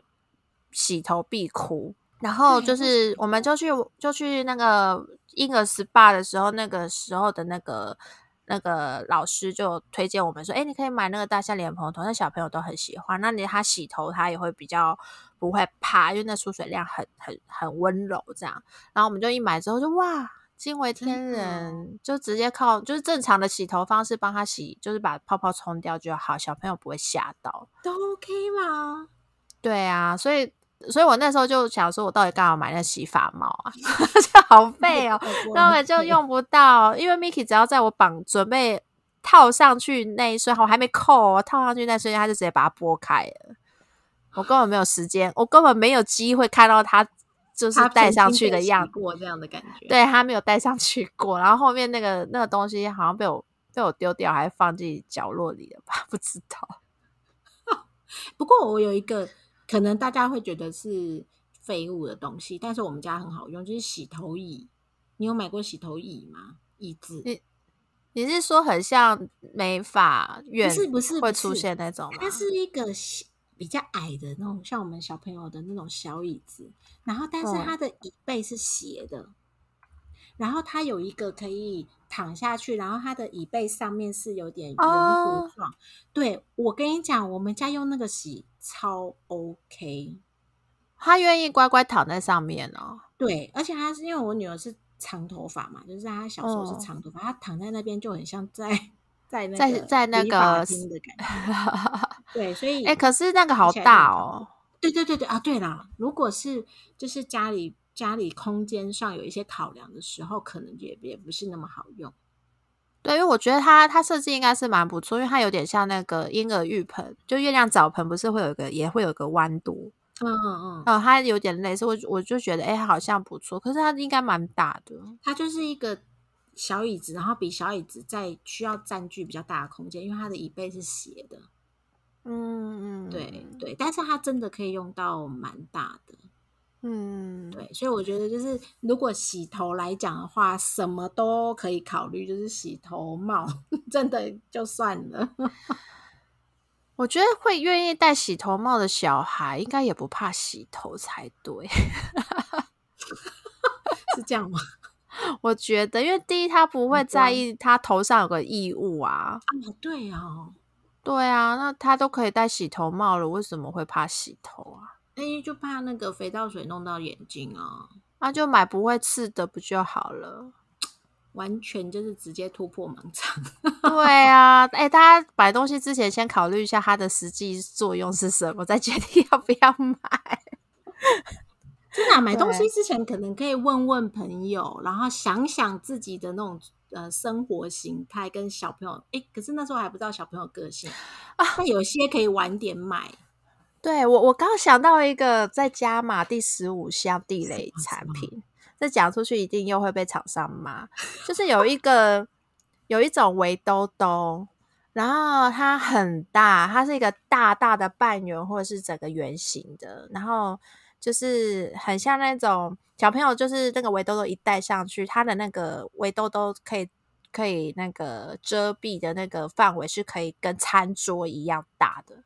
洗头必哭，然后就是我们就去就去那个婴儿 SPA 的时候，那个时候的那个那个老师就推荐我们说，哎，你可以买那个大象脸盆头，那小朋友都很喜欢，那你他洗头他也会比较不会怕，因为那出水量很很很温柔这样，然后我们就一买之后就哇。惊为天人，就直接靠就是正常的洗头方式帮他洗，就是把泡泡冲掉就好，小朋友不会吓到。都 OK 吗？对啊，所以所以我那时候就想说，我到底干嘛买那洗发帽啊？就好 废哦，根本就用不到。因为 Miki 只要在我绑准备套上去那一瞬，我还没扣哦，套上去那瞬间，他就直接把它拨开了。我根本没有时间，我根本没有机会看到他就是戴上去的样子。过这样的感觉。，对他没有戴上去过，然后后面那个那个东西好像被我被我丢掉，还放进角落里了吧？不知道。不过我有一个可能大家会觉得是废物的东西，但是我们家很好用，就是洗头椅。你有买过洗头椅吗？椅子你你是说很像美发院不是不是会出现那种吗？它是一个比较矮的那种，像我们小朋友的那种小椅子，然后但是嗯它的椅背是斜的，然后它有一个可以躺下去，然后它的椅背上面是有点圆哦弧状。对我跟你讲，我们家用那个洗超 OK。他愿意乖乖躺在上面哦。对，而且他是因为我女儿是长头发嘛，就是她小时候是嗯长头发，她躺在那边就很像在 在那在在那个厅的感觉。对，所以 哎、可是那个好大哦。对对对对啊，对啦，如果是就是家里家里空间上有一些考量的时候，可能也也不是那么好用。对，因为我觉得它它设计应该是蛮不错，因为它有点像那个婴儿浴盆，就月亮澡盆，不是会有一个也会有个弯度，嗯嗯嗯，呃，它有点类似，我我就觉得哎、好像不错，可是它应该蛮大的。它就是一个小椅子，然后比小椅子再需要占据比较大的空间，因为它的椅背是斜的。嗯嗯，对对，但是它真的可以用到蛮大的。嗯，对，所以我觉得就是如果洗头来讲的话，什么都可以考虑，就是洗头帽 真的就算了。我觉得会愿意戴洗头帽的小孩，应该也不怕洗头才对。是这样吗？我觉得，因为第一，他不会在意他头上有个异物啊。啊，对哦，对啊，那他都可以戴洗头帽了，为什么会怕洗头啊？哎，就怕那个肥皂水弄到眼睛啊，那就买不会刺的不就好了？完全就是直接突破盲肠。对啊，哎、大家买东西之前先考虑一下它的实际作用是什么，再决定要不要买。真的啊、买东西之前可能可以问问朋友，然后想想自己的那种呃生活形态跟小朋友。哎，可是那时候还不知道小朋友个性啊那有些可以晚点买。对我，我刚想到一个在加码第十五项地雷 产品，这讲出去一定又会被厂商骂。就是有一 个有一种围兜兜，然后它很大，它是一个大大的半圆或者是整个圆形的，然后就是很像那种小朋友，就是那个围兜兜一戴上去，它的那个围兜兜可以可以那个遮蔽的那个范围是可以跟餐桌一样大的。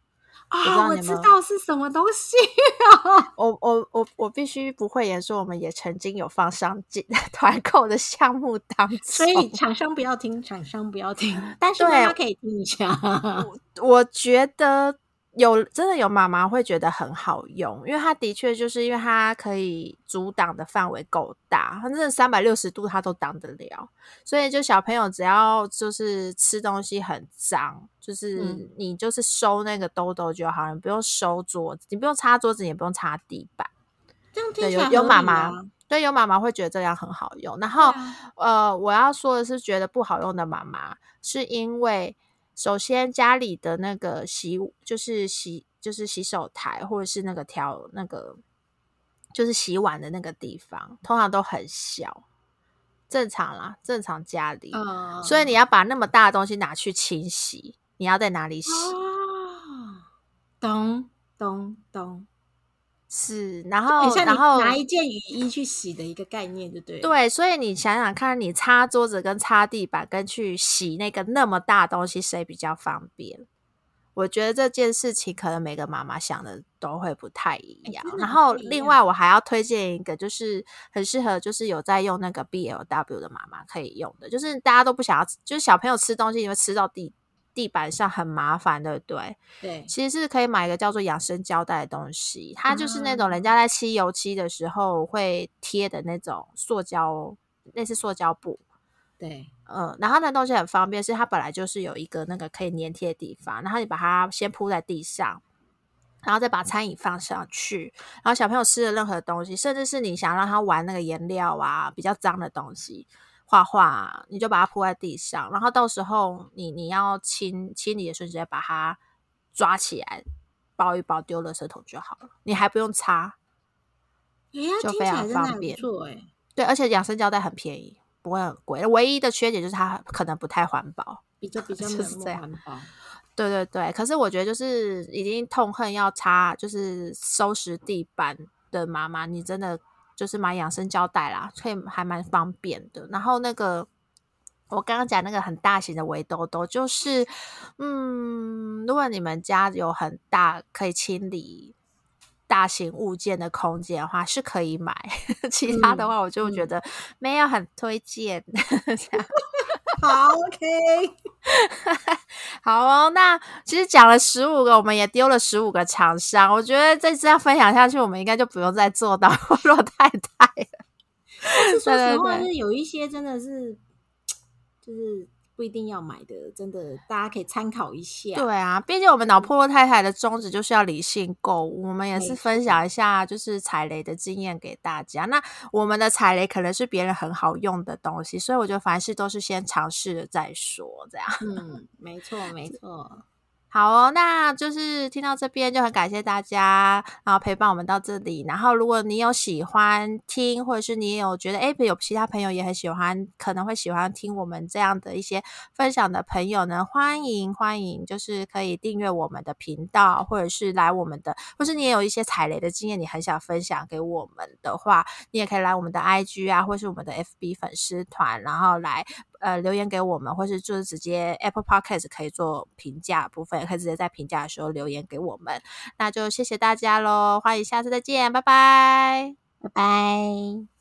啊，我知道是什么东西啊！我我我我必须不会言说，我们也曾经有放上进 团购的项目当中，所以厂 商不要听，厂商不要听，但是大家可以听一下。我觉得。有真的有妈妈会觉得很好用，因为它的确就是因为它可以阻挡的范围够大，反正三百六十度它都挡得了，所以就小朋友只要就是吃东西很脏，就是你就是收那个兜兜就好，你不用收桌子，你不用擦桌子，也不用擦地板。这样听起来有妈妈对有妈妈会觉得这样很好用，然后呃，我要说的是，觉得不好用的妈妈是因为。首先，家里的那个洗就是洗就是洗手台，或者是那个调那个就是洗碗的那个地方，通常都很小，正常啦，正常家里。所以你要把那么大的东西拿去清洗，你要在哪里洗？咚咚咚。是，然后然后拿一件雨衣去洗的一个概念，对不对？对，所以你想想看，你擦桌子跟擦地板跟去洗那个那么大东西，谁比较方便？我觉得这件事情可能每个妈妈想的都会不太一样。然后另外我还要推荐一个，就是很适合就是有在用那个 BLW 的妈妈可以用的，就是大家都不想要，就是小朋友吃东西你会吃到地。地板上很麻烦，对不对？对，其实是可以买一个叫做养生胶带的东西，它就是那种人家在漆油漆的时候会贴的那种塑胶，类似塑胶布。对，嗯，然后那东西很方便，是它本来就是有一个那个可以粘贴的地方，然后你把它先铺在地上，然后再把餐椅放上去，然后小朋友吃的任何东西，甚至是你想让他玩那个颜料啊，比较脏的东西。画画，你就把它铺在地上，然后到时候你你要清清理的时候，直接把它抓起来，包一包丢垃圾桶就好了，你还不用擦，就非常方便。对，对，而且养生胶带很便宜，不会很贵。唯一的缺点就是它可能不太环保，比较比 较就是这样。对对对，可是我觉得就是已经痛恨要擦，就是收拾地板的妈妈，你真的。就是买养生胶带啦，所以还蛮方便的。然后那个我刚刚讲那个很大型的围兜兜，就是嗯，如果你们家有很大可以清理大型物件的空间的话，是可以买。其他的话，我就觉得没有很推荐。好，OK，好哦。那其实讲了十五个，我们也丢了十五个厂商。我觉得再这样分享下去，我们应该就不用再做到 洛太太了。说实话，是有一些真的是，就是。不一定要买的，真的大家可以参考一下。对啊，毕竟我们脑破落太太的宗旨就是要理性购物，我们也是分享一下就是踩雷的经验给大家。那我们的踩雷可能是别人很好用的东西，所以我觉得凡事都是先尝试了再说，这样。嗯，没错，没 错。好哦，那就是听到这边就很感谢大家，然后陪伴我们到这里。然后如果你有喜欢听，或者是你也有觉得哎，有其他朋友也很喜欢，可能会喜欢听我们这样的一些分享的朋友呢，欢迎欢迎，就是可以订阅我们的频道，或者是来我们的，或是你也有一些踩雷的经验，你很想分享给我们的话，你也可以来我们的 IG 啊，或是我们的 FB 粉丝团，然后来。呃，留言给我们，或是就是直接 Apple Podcast 可以做评价部分，也可以直接在评价的时候留言给我们。那就谢谢大家喽，欢迎下次再见，拜拜，拜拜。